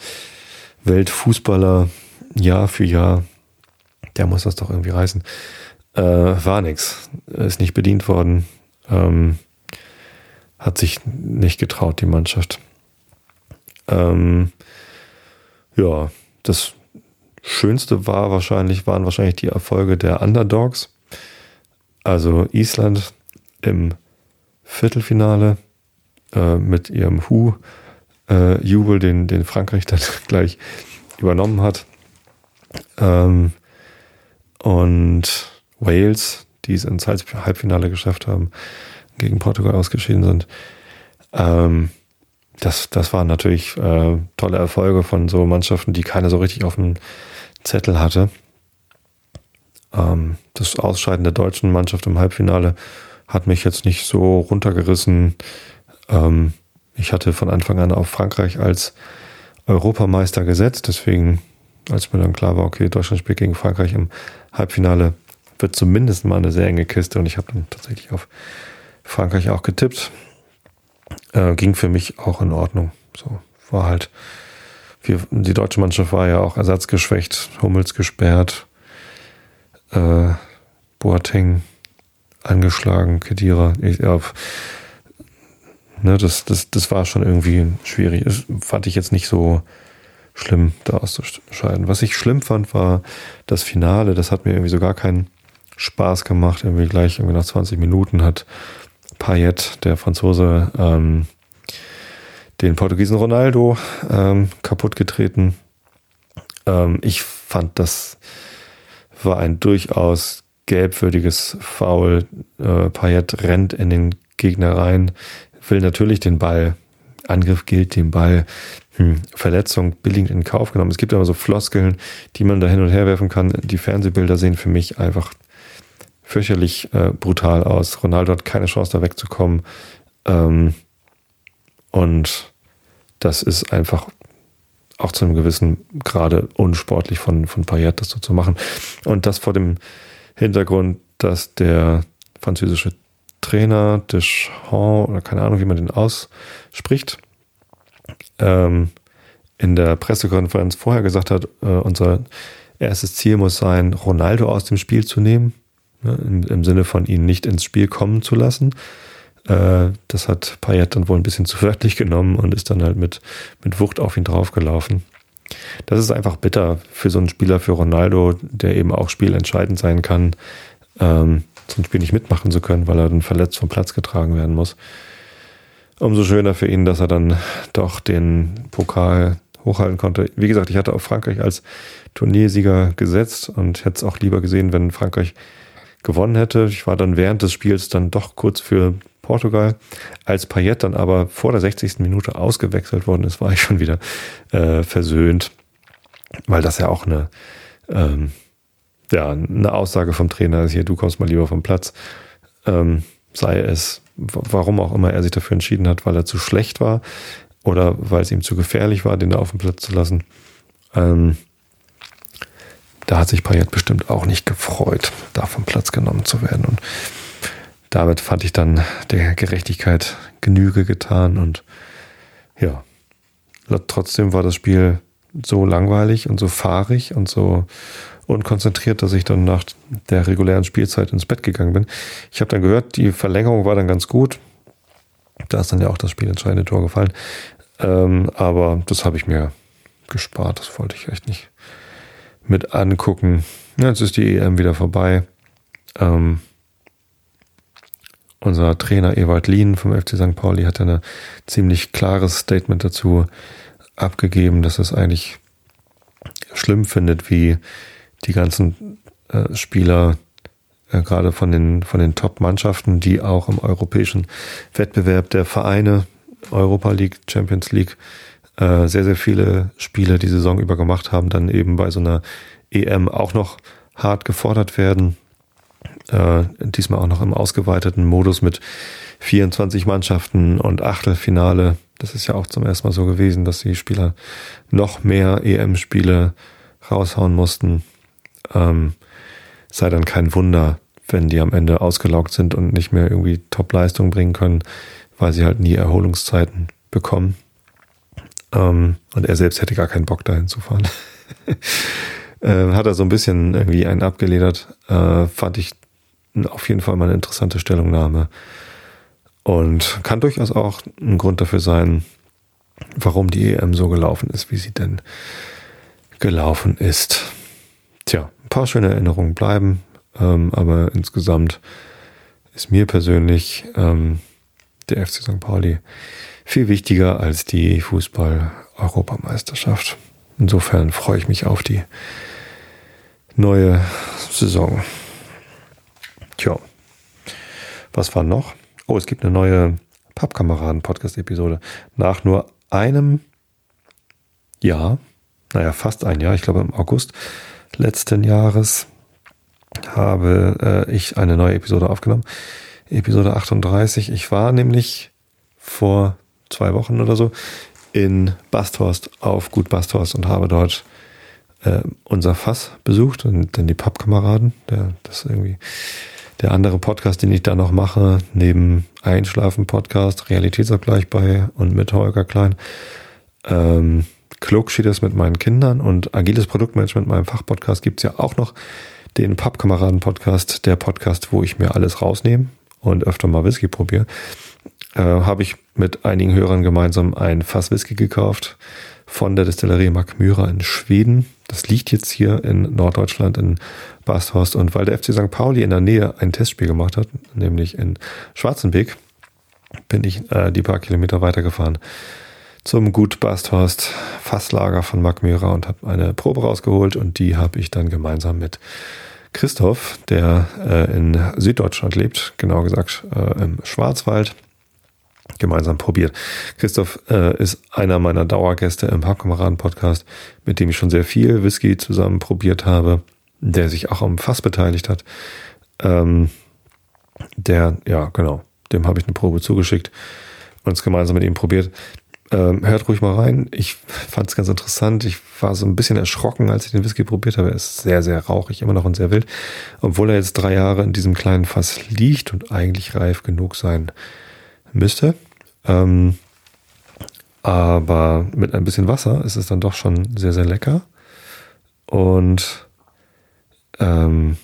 Weltfußballer Jahr für Jahr, der muss das doch irgendwie reißen. Äh, war nix, ist nicht bedient worden, ähm, hat sich nicht getraut, die Mannschaft. Ähm, ja, das Schönste war wahrscheinlich, waren wahrscheinlich die Erfolge der Underdogs. Also Island im Viertelfinale äh, mit ihrem Hu äh, Jubel, den, den Frankreich dann gleich übernommen hat. Ähm, und Wales, die es ins Halbfinale geschafft haben, gegen Portugal ausgeschieden sind. Ähm, das, das waren natürlich äh, tolle Erfolge von so Mannschaften, die keiner so richtig auf dem Zettel hatte. Ähm, das Ausscheiden der deutschen Mannschaft im Halbfinale hat mich jetzt nicht so runtergerissen. Ähm, ich hatte von Anfang an auf Frankreich als Europameister gesetzt, deswegen, als mir dann klar war, okay, Deutschland spielt gegen Frankreich im Halbfinale, wird zumindest mal eine sehr enge Kiste und ich habe dann tatsächlich auf Frankreich auch getippt. Äh, ging für mich auch in Ordnung. So war halt, wir, die deutsche Mannschaft war ja auch ersatzgeschwächt, Hummels gesperrt, äh, Boateng angeschlagen, Kedira. Ich, ja, Ne, das, das, das war schon irgendwie schwierig. Das fand ich jetzt nicht so schlimm, da auszuscheiden. Was ich schlimm fand, war das Finale. Das hat mir irgendwie so gar keinen Spaß gemacht. Irgendwie gleich irgendwie nach 20 Minuten hat Payet, der Franzose, ähm, den Portugiesen Ronaldo ähm, kaputt getreten. Ähm, ich fand, das war ein durchaus gelbwürdiges Foul. Äh, Payet rennt in den Gegner rein, will natürlich den Ball, Angriff gilt dem Ball, hm, Verletzung billigend in Kauf genommen. Es gibt aber so Floskeln, die man da hin und her werfen kann. Die Fernsehbilder sehen für mich einfach fürchterlich äh, brutal aus. Ronaldo hat keine Chance, da wegzukommen. Ähm, und das ist einfach auch zu einem gewissen Grade unsportlich von, von Payet, das so zu machen. Und das vor dem Hintergrund, dass der französische Trainer Deschamps, oder keine Ahnung, wie man den ausspricht, ähm, in der Pressekonferenz vorher gesagt hat, äh, unser erstes Ziel muss sein, Ronaldo aus dem Spiel zu nehmen, ne, im, im, Sinne von ihn nicht ins Spiel kommen zu lassen. Äh, das hat Payet dann wohl ein bisschen zu wörtlich genommen und ist dann halt mit, mit Wucht auf ihn draufgelaufen. Das ist einfach bitter für so einen Spieler, für Ronaldo, der eben auch spielentscheidend sein kann. Ähm, ein Spiel nicht mitmachen zu können, weil er dann verletzt vom Platz getragen werden muss. Umso schöner für ihn, dass er dann doch den Pokal hochhalten konnte. Wie gesagt, ich hatte auf Frankreich als Turniersieger gesetzt und hätte es auch lieber gesehen, wenn Frankreich gewonnen hätte. Ich war dann während des Spiels dann doch kurz für Portugal. Als Payet dann aber vor der 60. Minute ausgewechselt worden ist, war ich schon wieder äh, versöhnt, weil das ja auch eine ähm, ja, eine Aussage vom Trainer ist hier, du kommst mal lieber vom Platz. Ähm, sei es, warum auch immer er sich dafür entschieden hat, weil er zu schlecht war oder weil es ihm zu gefährlich war, den da auf dem Platz zu lassen. Ähm, da hat sich Payet bestimmt auch nicht gefreut, da vom Platz genommen zu werden. Und damit fand ich dann der Gerechtigkeit Genüge getan und ja, trotzdem war das Spiel so langweilig und so fahrig und so unkonzentriert, dass ich dann nach der regulären Spielzeit ins Bett gegangen bin. Ich habe dann gehört, die Verlängerung war dann ganz gut. Da ist dann ja auch das spielentscheidende Tor gefallen. Ähm, aber das habe ich mir gespart. Das wollte ich echt nicht mit angucken. Ja, jetzt ist die EM wieder vorbei. Ähm, unser Trainer Ewald Lien vom FC St. Pauli hat ein ziemlich klares Statement dazu abgegeben, dass es eigentlich schlimm findet, wie die ganzen äh, Spieler äh, gerade von den von den Top-Mannschaften, die auch im europäischen Wettbewerb der Vereine Europa League, Champions League äh, sehr sehr viele Spiele die Saison über gemacht haben, dann eben bei so einer EM auch noch hart gefordert werden. Äh, diesmal auch noch im ausgeweiteten Modus mit 24 Mannschaften und Achtelfinale. Das ist ja auch zum ersten Mal so gewesen, dass die Spieler noch mehr EM-Spiele raushauen mussten. Ähm, sei dann kein Wunder, wenn die am Ende ausgelaugt sind und nicht mehr irgendwie Top-Leistung bringen können, weil sie halt nie Erholungszeiten bekommen. Ähm, und er selbst hätte gar keinen Bock dahin zu fahren. äh, hat er so ein bisschen irgendwie einen abgeledert. Äh, fand ich auf jeden Fall mal eine interessante Stellungnahme. Und kann durchaus auch ein Grund dafür sein, warum die EM so gelaufen ist, wie sie denn gelaufen ist. Tja, paar schöne Erinnerungen bleiben, ähm, aber insgesamt ist mir persönlich ähm, der FC St. Pauli viel wichtiger als die Fußball-Europameisterschaft. Insofern freue ich mich auf die neue Saison. Tja, was war noch? Oh, es gibt eine neue Pappkameraden-Podcast-Episode. Nach nur einem Jahr, naja, fast ein Jahr, ich glaube im August letzten Jahres, habe äh, ich eine neue Episode aufgenommen. Episode 38. Ich war nämlich vor zwei Wochen oder so in Basthorst auf Gut Basthorst und habe dort äh, unser Fass besucht und dann die Pappkameraden, das irgendwie der andere Podcast, den ich da noch mache, neben Einschlafen-Podcast, Realitätsabgleich bei und mit Holger Klein, ähm, Klug steht es mit meinen Kindern und agiles Produktmanagement, meinem Fachpodcast, gibt's ja auch noch den Pappkameraden-Podcast, der Podcast, wo ich mir alles rausnehme und öfter mal Whisky probiere. Äh, Habe ich mit einigen Hörern gemeinsam ein Fass Whisky gekauft von der Distillerie Magmyra in Schweden. Das liegt jetzt hier in Norddeutschland in Basthorst. Und weil der FC St. Pauli in der Nähe ein Testspiel gemacht hat, nämlich in Schwarzenbeek, bin ich äh, die paar Kilometer weitergefahren zum Gut Basthorst Fasslager von Magmyra und habe eine Probe rausgeholt und die habe ich dann gemeinsam mit Christoph, der äh, in Süddeutschland lebt, genau gesagt äh, im Schwarzwald, gemeinsam probiert. Christoph äh, ist einer meiner Dauergäste im Pappkameraden-Podcast, mit dem ich schon sehr viel Whisky zusammen probiert habe, der sich auch am Fass beteiligt hat. Ähm, der, ja, genau, dem habe ich eine Probe zugeschickt und es gemeinsam mit ihm probiert. Ähm, hört ruhig mal rein. Ich fand es ganz interessant. Ich war so ein bisschen erschrocken, als ich den Whisky probiert habe. Er ist sehr, sehr rauchig, immer noch und sehr wild. Obwohl er jetzt drei Jahre in diesem kleinen Fass liegt und eigentlich reif genug sein müsste. Ähm, aber mit ein bisschen Wasser ist es dann doch schon sehr, sehr lecker. Und ähm,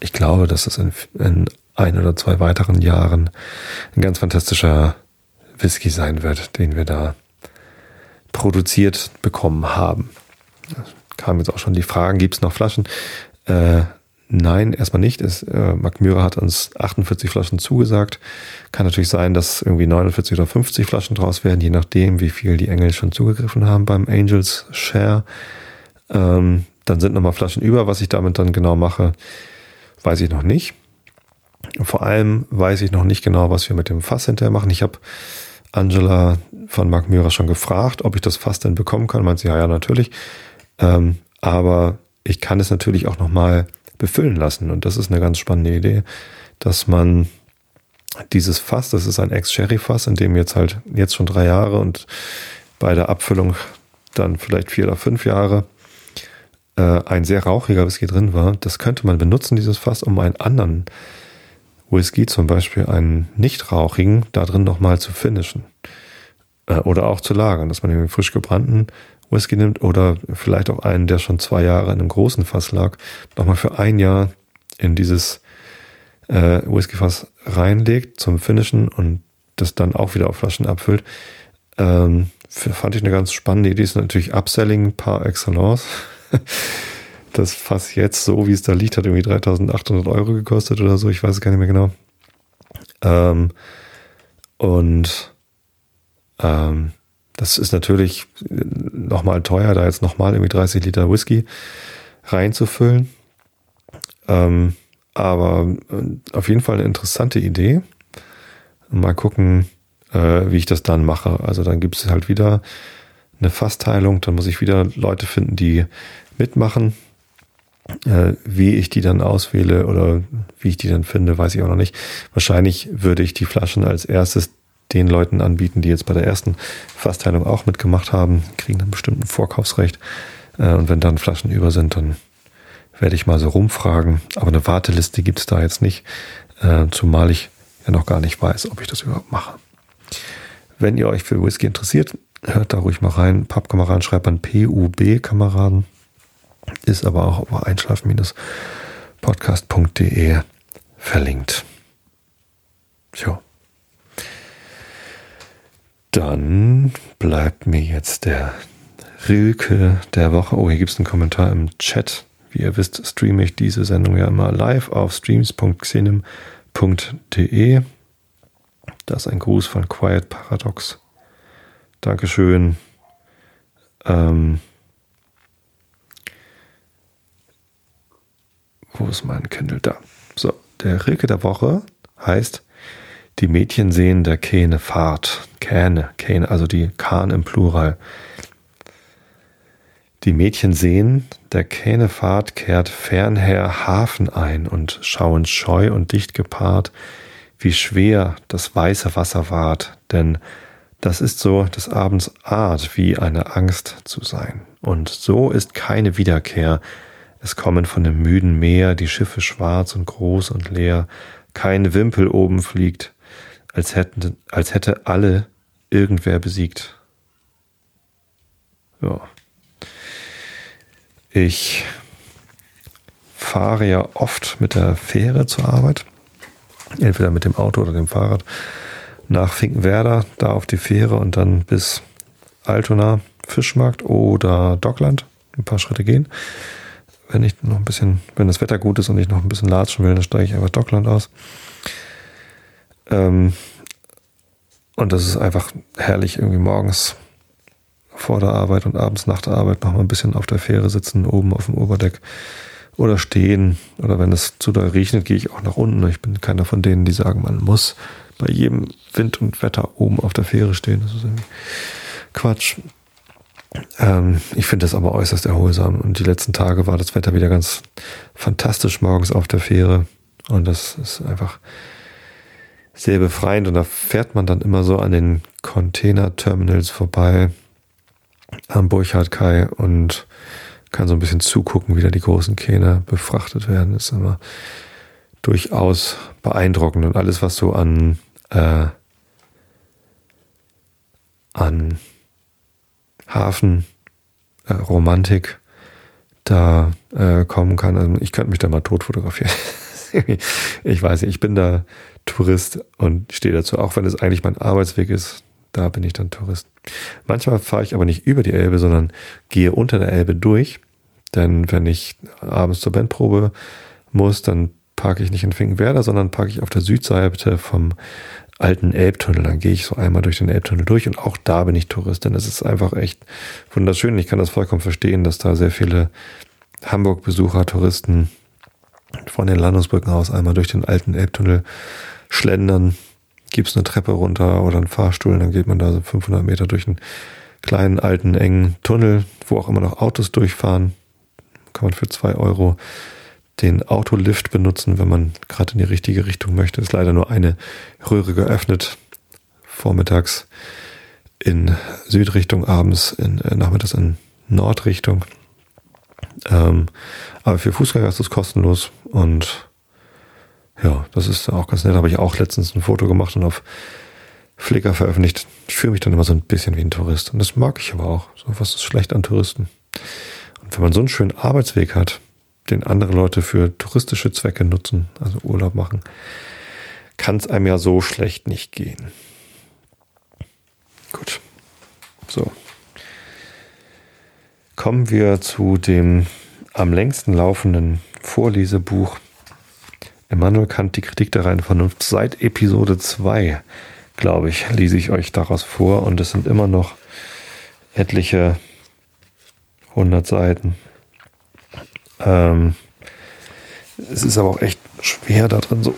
ich glaube, dass es in, in ein oder zwei weiteren Jahren ein ganz fantastischer Whisky sein wird, den wir da produziert bekommen haben. Kamen jetzt auch schon die Fragen, gibt es noch Flaschen? Äh, Nein, erstmal nicht. Äh, Mark Mührer hat uns 48 Flaschen zugesagt. Kann natürlich sein, dass irgendwie 49 oder 50 Flaschen draus werden, je nachdem, wie viel die Engel schon zugegriffen haben beim Angels Share. Ähm, dann sind nochmal Flaschen über. Was ich damit dann genau mache, weiß ich noch nicht. Vor allem weiß ich noch nicht genau, was wir mit dem Fass hinterher machen. Ich habe Angela von Mark Mührer schon gefragt, ob ich das Fass denn bekommen kann. Meint sie, ja, ja, natürlich. Ähm, aber ich kann es natürlich auch nochmal befüllen lassen. Und das ist eine ganz spannende Idee, dass man dieses Fass, das ist ein Ex-Sherry-Fass, in dem jetzt halt jetzt schon drei Jahre und bei der Abfüllung dann vielleicht vier oder fünf Jahre äh, ein sehr rauchiger Whisky drin war. Das könnte man benutzen, dieses Fass, um einen anderen Whisky, zum Beispiel einen nicht rauchigen, da drin nochmal zu finishen. Äh, oder auch zu lagern, dass man den frisch gebrannten Whisky nimmt oder vielleicht auch einen, der schon zwei Jahre in einem großen Fass lag, nochmal für ein Jahr in dieses äh, Whiskyfass reinlegt zum Finishen und das dann auch wieder auf Flaschen abfüllt. Ähm, fand ich eine ganz spannende Idee. Ist natürlich Upselling par excellence. Das Fass jetzt, so wie es da liegt, hat irgendwie 3800 Euro gekostet oder so. Ich weiß es gar nicht mehr genau. Ähm, und ähm, das ist natürlich nochmal teuer, da jetzt nochmal irgendwie 30 Liter Whisky reinzufüllen. Ähm, aber äh, auf jeden Fall eine interessante Idee. Mal gucken, äh, wie ich das dann mache. Also dann gibt es halt wieder eine Fassteilung, dann muss ich wieder Leute finden, die mitmachen. Äh, wie ich die dann auswähle oder wie ich die dann finde, weiß ich auch noch nicht. Wahrscheinlich würde ich die Flaschen als erstes den Leuten anbieten, die jetzt bei der ersten Fassteilung auch mitgemacht haben, kriegen dann bestimmt ein Vorkaufsrecht. Äh, und wenn dann Flaschen über sind, dann werde ich mal so rumfragen. Aber eine Warteliste gibt es da jetzt nicht, äh, zumal ich ja noch gar nicht weiß, ob ich das überhaupt mache. Wenn ihr euch für Whisky interessiert, hört da ruhig mal rein. Pappkameraden schreibt man PUB-Kameraden. Ist aber auch auf einschlafen-podcast.de verlinkt. Tja. Dann bleibt mir jetzt der Rilke der Woche. Oh, hier gibt es einen Kommentar im Chat. Wie ihr wisst, streame ich diese Sendung ja immer live auf streams.xenim.de. Das ist ein Gruß von Quiet Paradox. Dankeschön. Ähm, wo ist mein Kindle? Da. So, der Rilke der Woche heißt Die Mädchen sehen der Kähne Fahrt. Kähne, Kähne, also die Kahn im Plural. Die Mädchen sehen, der Kähnefahrt kehrt fernher Hafen ein und schauen scheu und dicht gepaart, wie schwer das weiße Wasser ward, denn das ist so des Abends Art, wie eine Angst zu sein. Und so ist keine Wiederkehr. Es kommen von dem müden Meer die Schiffe schwarz und groß und leer, kein Wimpel oben fliegt, als, hätten, als hätte alle irgendwer besiegt. Ja. Ich fahre ja oft mit der Fähre zur Arbeit, entweder mit dem Auto oder dem Fahrrad, nach Finkenwerder, da auf die Fähre und dann bis Altona, Fischmarkt oder Dockland, ein paar Schritte gehen. Wenn ich noch ein bisschen, wenn das Wetter gut ist und ich noch ein bisschen latschen will, dann steige ich einfach Dockland aus. Ähm, und das ist einfach herrlich, irgendwie morgens vor der Arbeit und abends nach der Arbeit noch mal ein bisschen auf der Fähre sitzen, oben auf dem Oberdeck oder stehen. Oder wenn es zu doll regnet, gehe ich auch nach unten. Ich bin keiner von denen, die sagen, man muss bei jedem Wind und Wetter oben auf der Fähre stehen. Das ist irgendwie Quatsch. Ähm, ich finde das aber äußerst erholsam. Und die letzten Tage war das Wetter wieder ganz fantastisch morgens auf der Fähre. Und das ist einfach sehr befreiend. Und da fährt man dann immer so an den Container-Terminals vorbei am Burchard Kai und kann so ein bisschen zugucken, wie da die großen Kähne befrachtet werden. Ist immer durchaus beeindruckend und alles, was so an, äh, an Hafen, äh, da äh, kommen kann. Also ich könnte mich da mal tot fotografieren. ich weiß nicht, ich bin da Tourist und stehe dazu, auch wenn es eigentlich mein Arbeitsweg ist, da bin ich dann Tourist. Manchmal fahre ich aber nicht über die Elbe, sondern gehe unter der Elbe durch. Denn wenn ich abends zur Bandprobe muss, dann parke ich nicht in Finkenwerder, sondern parke ich auf der Südseite vom alten Elbtunnel. Dann gehe ich so einmal durch den Elbtunnel durch und auch da bin ich Tourist, denn es ist einfach echt wunderschön. Ich kann das vollkommen verstehen, dass da sehr viele Hamburg-Besucher, Touristen von den Landungsbrücken aus einmal durch den alten Elbtunnel schlendern gibt es eine Treppe runter oder einen Fahrstuhl, dann geht man da so 500 Meter durch einen kleinen, alten, engen Tunnel, wo auch immer noch Autos durchfahren. Kann man für zwei Euro den Autolift benutzen, wenn man gerade in die richtige Richtung möchte. Ist leider nur eine Röhre geöffnet. Vormittags in Südrichtung, abends in äh, nachmittags in Nordrichtung. Ähm, aber für Fußgänger ist es kostenlos und ja, das ist auch ganz nett. Habe ich auch letztens ein Foto gemacht und auf Flickr veröffentlicht. Ich fühle mich dann immer so ein bisschen wie ein Tourist. Und das mag ich aber auch. So was ist schlecht an Touristen. Und wenn man so einen schönen Arbeitsweg hat, den andere Leute für touristische Zwecke nutzen, also Urlaub machen, kann es einem ja so schlecht nicht gehen. Gut. So. Kommen wir zu dem am längsten laufenden Vorlesebuch Immanuel Kant, die Kritik der reinen Vernunft. Seit Episode 2 glaube ich, lese ich euch daraus vor und es sind immer noch etliche hundert Seiten. Ähm, es ist aber auch echt schwer da drin so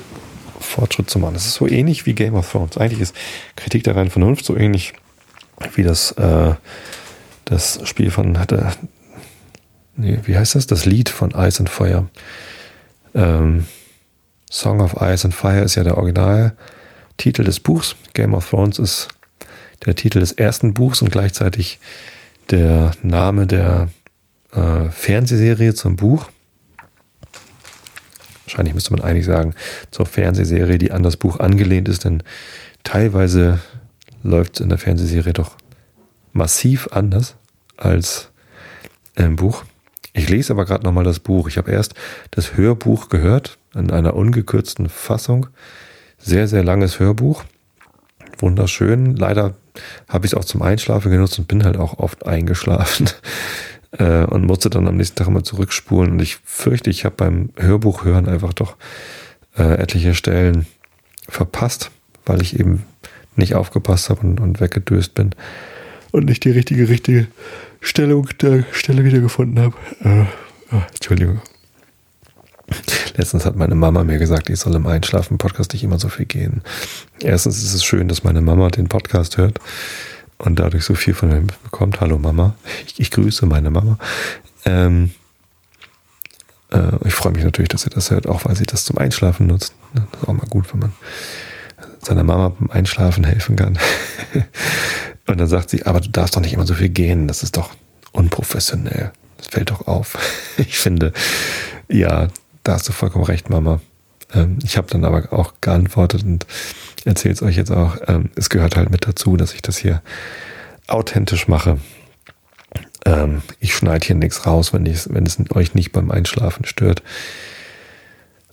Fortschritt zu machen. Es ist so ähnlich wie Game of Thrones. Eigentlich ist Kritik der reinen Vernunft so ähnlich wie das, äh, das Spiel von, hatte, nee, wie heißt das? Das Lied von Ice and Fire. Ähm, Song of Ice and Fire ist ja der Original Titel des Buchs. Game of Thrones ist der Titel des ersten Buchs und gleichzeitig der Name der äh, Fernsehserie zum Buch. Wahrscheinlich müsste man eigentlich sagen, zur Fernsehserie, die an das Buch angelehnt ist, denn teilweise läuft es in der Fernsehserie doch massiv anders als im Buch. Ich lese aber gerade nochmal das Buch. Ich habe erst das Hörbuch gehört in einer ungekürzten Fassung. Sehr, sehr langes Hörbuch. Wunderschön. Leider habe ich es auch zum Einschlafen genutzt und bin halt auch oft eingeschlafen äh, und musste dann am nächsten Tag immer zurückspulen. Und ich fürchte, ich habe beim Hörbuch hören einfach doch äh, etliche Stellen verpasst, weil ich eben nicht aufgepasst habe und, und weggedöst bin und nicht die richtige, richtige Stellung der Stelle wiedergefunden habe. Äh, oh, Entschuldigung. Letztens hat meine Mama mir gesagt, ich soll im Einschlafen-Podcast nicht immer so viel gehen. Erstens ist es schön, dass meine Mama den Podcast hört und dadurch so viel von mir bekommt. Hallo Mama, ich, ich grüße meine Mama. Ähm, äh, ich freue mich natürlich, dass sie das hört, auch weil sie das zum Einschlafen nutzt. Das ist auch mal gut, wenn man seiner Mama beim Einschlafen helfen kann. und dann sagt sie, aber du darfst doch nicht immer so viel gehen, das ist doch unprofessionell. Das fällt doch auf. ich finde, ja, da hast du vollkommen recht, Mama. Ähm, ich habe dann aber auch geantwortet und erzähle es euch jetzt auch. Ähm, es gehört halt mit dazu, dass ich das hier authentisch mache. Ähm, ich schneide hier nichts raus, wenn, wenn es euch nicht beim Einschlafen stört.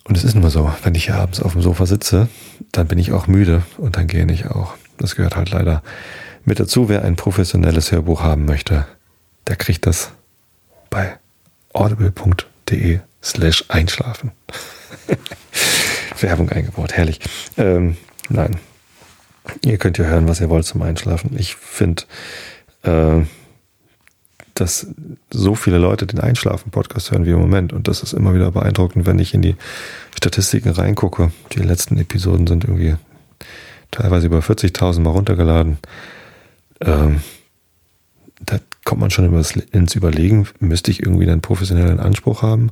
Und es ist mal so, wenn ich hier abends auf dem Sofa sitze, dann bin ich auch müde und dann gehe ich auch. Das gehört halt leider mit dazu. Wer ein professionelles Hörbuch haben möchte, der kriegt das bei audible.de slash einschlafen. Werbung eingebaut, herrlich. Ähm, nein, ihr könnt ja hören, was ihr wollt zum Einschlafen. Ich finde, äh, dass so viele Leute den Einschlafen-Podcast hören wie im Moment. Und das ist immer wieder beeindruckend, wenn ich in die Statistiken reingucke. Die letzten Episoden sind irgendwie teilweise über 40.000 Mal runtergeladen. Ähm, da kommt man schon ins Überlegen, müsste ich irgendwie einen professionellen Anspruch haben?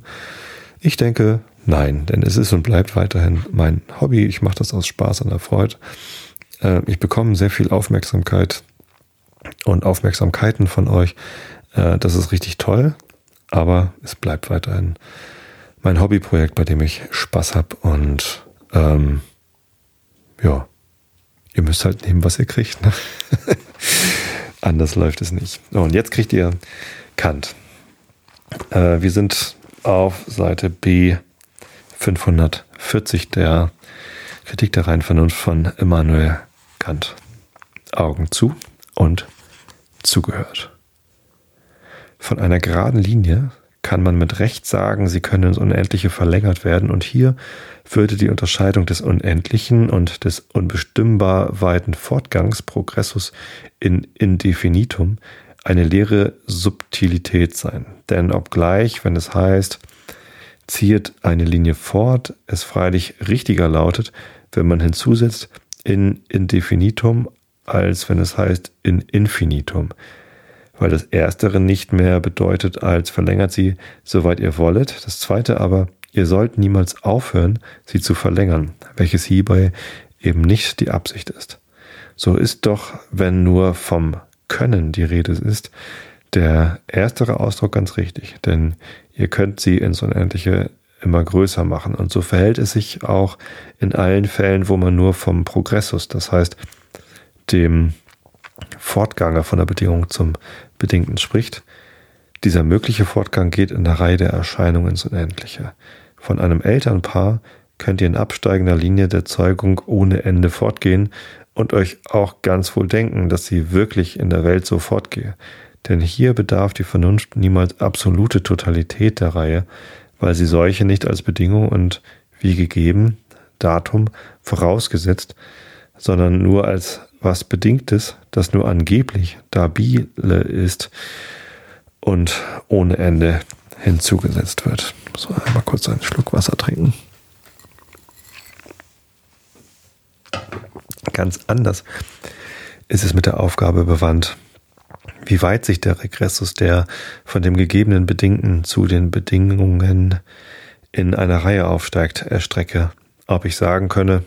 Ich denke, nein, denn es ist und bleibt weiterhin mein Hobby. Ich mache das aus Spaß und Erfreut. Äh, ich bekomme sehr viel Aufmerksamkeit und Aufmerksamkeiten von euch. Äh, das ist richtig toll, aber es bleibt weiterhin mein Hobbyprojekt, bei dem ich Spaß habe und ähm, ja, ihr müsst halt nehmen, was ihr kriegt. Ne? Anders läuft es nicht. und jetzt kriegt ihr Kant. Äh, wir sind auf Seite B 540 der Kritik der reinen Vernunft von Immanuel Kant. Augen zu und zugehört. Von einer geraden Linie kann man mit Recht sagen, sie können ins Unendliche verlängert werden und hier würde die Unterscheidung des Unendlichen und des unbestimmbar weiten Fortgangs Progressus in Indefinitum eine leere Subtilität sein. Denn obgleich, wenn es heißt, zieht eine Linie fort, es freilich richtiger lautet, wenn man hinzusetzt in Indefinitum, als wenn es heißt in Infinitum weil das Erstere nicht mehr bedeutet als verlängert sie, soweit ihr wollet. Das Zweite aber, ihr sollt niemals aufhören, sie zu verlängern, welches hierbei eben nicht die Absicht ist. So ist doch, wenn nur vom Können die Rede ist, der erstere Ausdruck ganz richtig, denn ihr könnt sie ins Unendliche immer größer machen. Und so verhält es sich auch in allen Fällen, wo man nur vom Progressus, das heißt dem Fortganger von der Bedingung zum Bedingten spricht. Dieser mögliche Fortgang geht in der Reihe der Erscheinungen ins Unendliche. Von einem Elternpaar könnt ihr in absteigender Linie der Zeugung ohne Ende fortgehen und euch auch ganz wohl denken, dass sie wirklich in der Welt so fortgehe. Denn hier bedarf die Vernunft niemals absolute Totalität der Reihe, weil sie solche nicht als Bedingung und wie gegeben, Datum, vorausgesetzt, sondern nur als was Bedingtes, das nur angeblich dabile ist und ohne Ende hinzugesetzt wird. So, einmal kurz einen Schluck Wasser trinken. Ganz anders ist es mit der Aufgabe bewandt, wie weit sich der Regressus der von dem gegebenen Bedingten zu den Bedingungen in einer Reihe aufsteigt, erstrecke, ob ich sagen könne,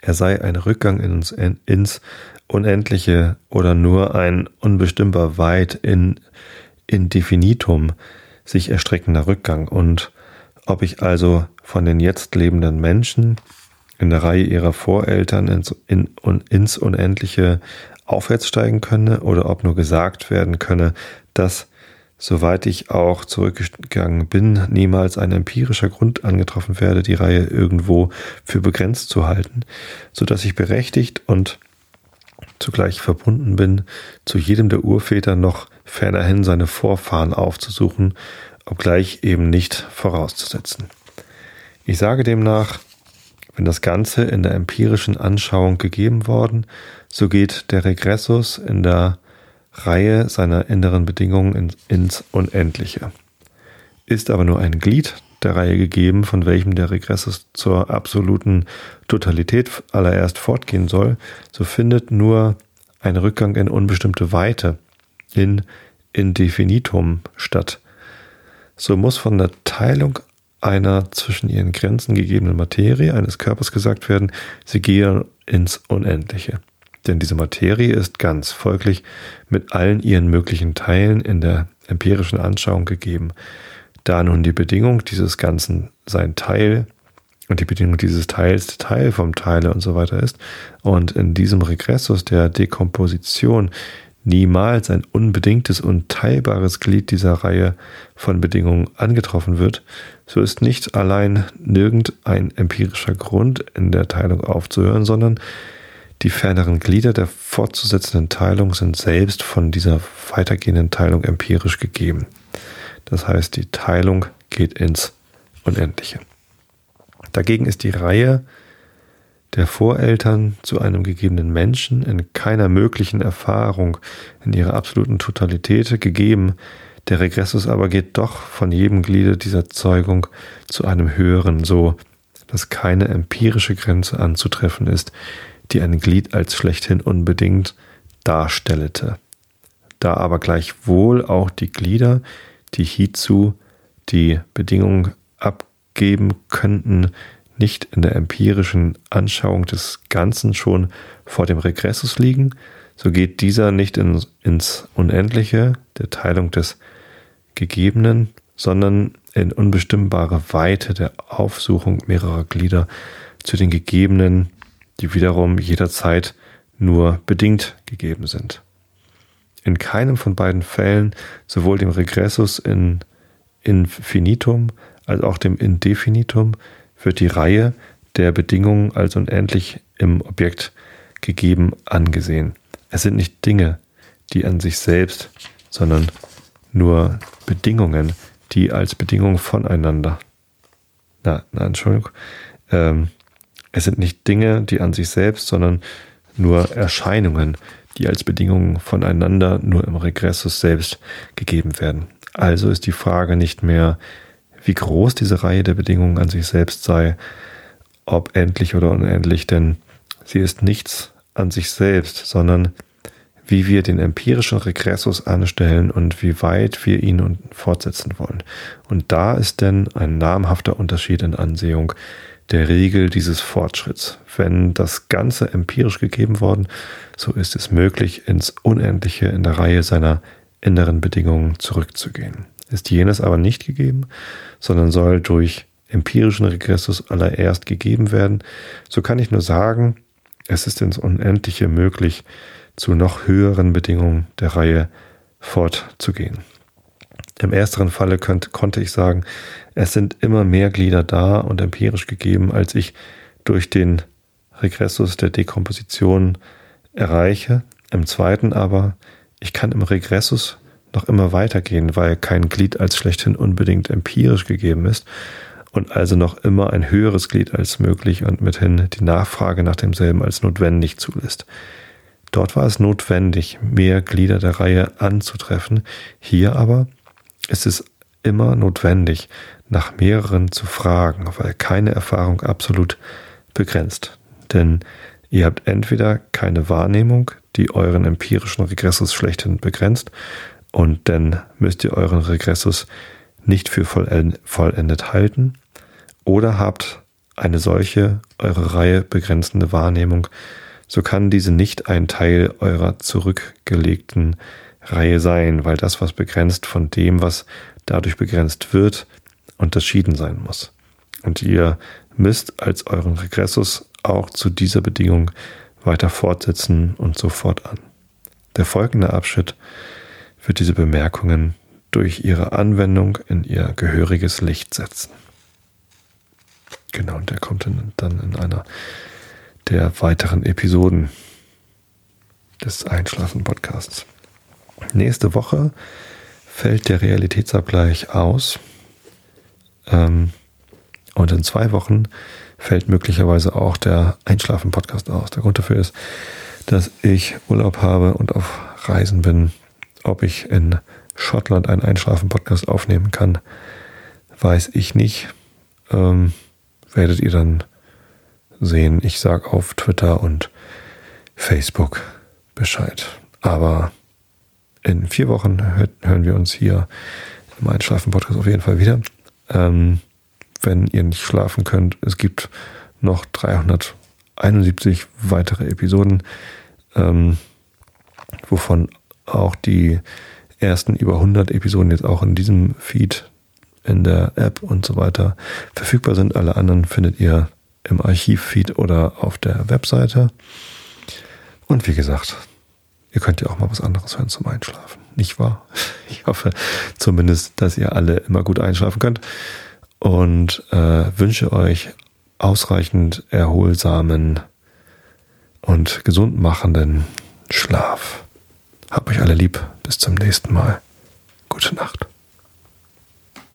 er sei ein Rückgang ins, ins Unendliche oder nur ein unbestimmbar weit in Indefinitum sich erstreckender Rückgang. Und ob ich also von den jetzt lebenden Menschen in der Reihe ihrer Voreltern ins, in, ins Unendliche aufwärts steigen könne oder ob nur gesagt werden könne, dass, soweit ich auch zurückgegangen bin, niemals ein empirischer Grund angetroffen werde, die Reihe irgendwo für begrenzt zu halten, so dass ich berechtigt und zugleich verbunden bin, zu jedem der Urväter noch fernerhin seine Vorfahren aufzusuchen, obgleich eben nicht vorauszusetzen. Ich sage demnach, wenn das Ganze in der empirischen Anschauung gegeben worden, so geht der Regressus in der Reihe seiner inneren Bedingungen ins Unendliche. Ist aber nur ein Glied der Reihe gegeben, von welchem der Regressus zur absoluten Totalität allererst fortgehen soll, so findet nur ein Rückgang in unbestimmte Weite, in Indefinitum statt. So muss von der Teilung einer zwischen ihren Grenzen gegebenen Materie eines Körpers gesagt werden, sie gehe ins Unendliche. Denn diese Materie ist ganz, folglich mit allen ihren möglichen Teilen in der empirischen Anschauung gegeben. Da nun die Bedingung dieses Ganzen sein Teil und die Bedingung dieses Teils Teil vom Teile und so weiter ist und in diesem Regressus der Dekomposition niemals ein unbedingtes und teilbares Glied dieser Reihe von Bedingungen angetroffen wird, so ist nicht allein nirgendein empirischer Grund in der Teilung aufzuhören, sondern die ferneren Glieder der fortzusetzenden Teilung sind selbst von dieser weitergehenden Teilung empirisch gegeben. Das heißt, die Teilung geht ins Unendliche. Dagegen ist die Reihe der Voreltern zu einem gegebenen Menschen in keiner möglichen Erfahrung in ihrer absoluten Totalität gegeben, der Regressus aber geht doch von jedem Gliede dieser Zeugung zu einem höheren, so dass keine empirische Grenze anzutreffen ist, die ein Glied als schlechthin unbedingt darstellete. Da aber gleichwohl auch die Glieder, die hiezu die Bedingung abgeben könnten, nicht in der empirischen Anschauung des Ganzen schon vor dem Regressus liegen, so geht dieser nicht in, ins Unendliche der Teilung des Gegebenen, sondern in unbestimmbare Weite der Aufsuchung mehrerer Glieder zu den Gegebenen, die wiederum jederzeit nur bedingt gegeben sind. In keinem von beiden Fällen, sowohl dem Regressus in Infinitum als auch dem Indefinitum, wird die Reihe der Bedingungen als unendlich im Objekt gegeben angesehen. Es sind nicht Dinge, die an sich selbst, sondern nur Bedingungen, die als Bedingungen voneinander. Na, na Entschuldigung. Ähm, es sind nicht Dinge, die an sich selbst, sondern nur Erscheinungen, die als Bedingungen voneinander nur im Regressus selbst gegeben werden. Also ist die Frage nicht mehr, wie groß diese Reihe der Bedingungen an sich selbst sei, ob endlich oder unendlich, denn sie ist nichts an sich selbst, sondern wie wir den empirischen Regressus anstellen und wie weit wir ihn fortsetzen wollen. Und da ist denn ein namhafter Unterschied in Ansehung der Regel dieses Fortschritts. Wenn das Ganze empirisch gegeben worden, so ist es möglich, ins Unendliche in der Reihe seiner inneren Bedingungen zurückzugehen. Ist jenes aber nicht gegeben, sondern soll durch empirischen Regressus allererst gegeben werden, so kann ich nur sagen, es ist ins Unendliche möglich, zu noch höheren Bedingungen der Reihe fortzugehen. Im ersteren Falle könnt, konnte ich sagen, es sind immer mehr Glieder da und empirisch gegeben, als ich durch den Regressus der Dekomposition erreiche. Im zweiten aber, ich kann im Regressus noch immer weitergehen, weil kein Glied als schlechthin unbedingt empirisch gegeben ist und also noch immer ein höheres Glied als möglich und mithin die Nachfrage nach demselben als notwendig zulässt. Dort war es notwendig, mehr Glieder der Reihe anzutreffen. Hier aber ist es immer notwendig, nach mehreren zu fragen, weil keine Erfahrung absolut begrenzt. Denn ihr habt entweder keine Wahrnehmung, die euren empirischen Regressus schlechthin begrenzt, und dann müsst ihr euren Regressus nicht für vollendet halten, oder habt eine solche eure Reihe begrenzende Wahrnehmung, so kann diese nicht ein Teil eurer zurückgelegten Reihe sein, weil das, was begrenzt von dem, was dadurch begrenzt wird, unterschieden sein muss. Und ihr müsst als euren Regressus auch zu dieser Bedingung weiter fortsetzen und so fortan. Der folgende Abschnitt wird diese Bemerkungen durch ihre Anwendung in ihr gehöriges Licht setzen. Genau, und der kommt dann in einer der weiteren Episoden des Einschlafen-Podcasts. Nächste Woche fällt der Realitätsabgleich aus. Ähm, und in zwei Wochen fällt möglicherweise auch der Einschlafen-Podcast aus. Der Grund dafür ist, dass ich Urlaub habe und auf Reisen bin. Ob ich in Schottland einen Einschlafen-Podcast aufnehmen kann, weiß ich nicht. Ähm, werdet ihr dann sehen. Ich sage auf Twitter und Facebook Bescheid. Aber in vier Wochen hören wir uns hier im Einschlafen-Podcast auf jeden Fall wieder. Ähm, wenn ihr nicht schlafen könnt, es gibt noch 371 weitere Episoden, ähm, wovon auch die ersten über 100 Episoden jetzt auch in diesem Feed in der App und so weiter verfügbar sind. Alle anderen findet ihr im Archivfeed oder auf der Webseite. Und wie gesagt, ihr könnt ja auch mal was anderes hören zum Einschlafen. Nicht wahr? Ich hoffe zumindest, dass ihr alle immer gut einschlafen könnt und äh, wünsche euch ausreichend erholsamen und gesund machenden Schlaf. Hab euch alle lieb. Bis zum nächsten Mal. Gute Nacht.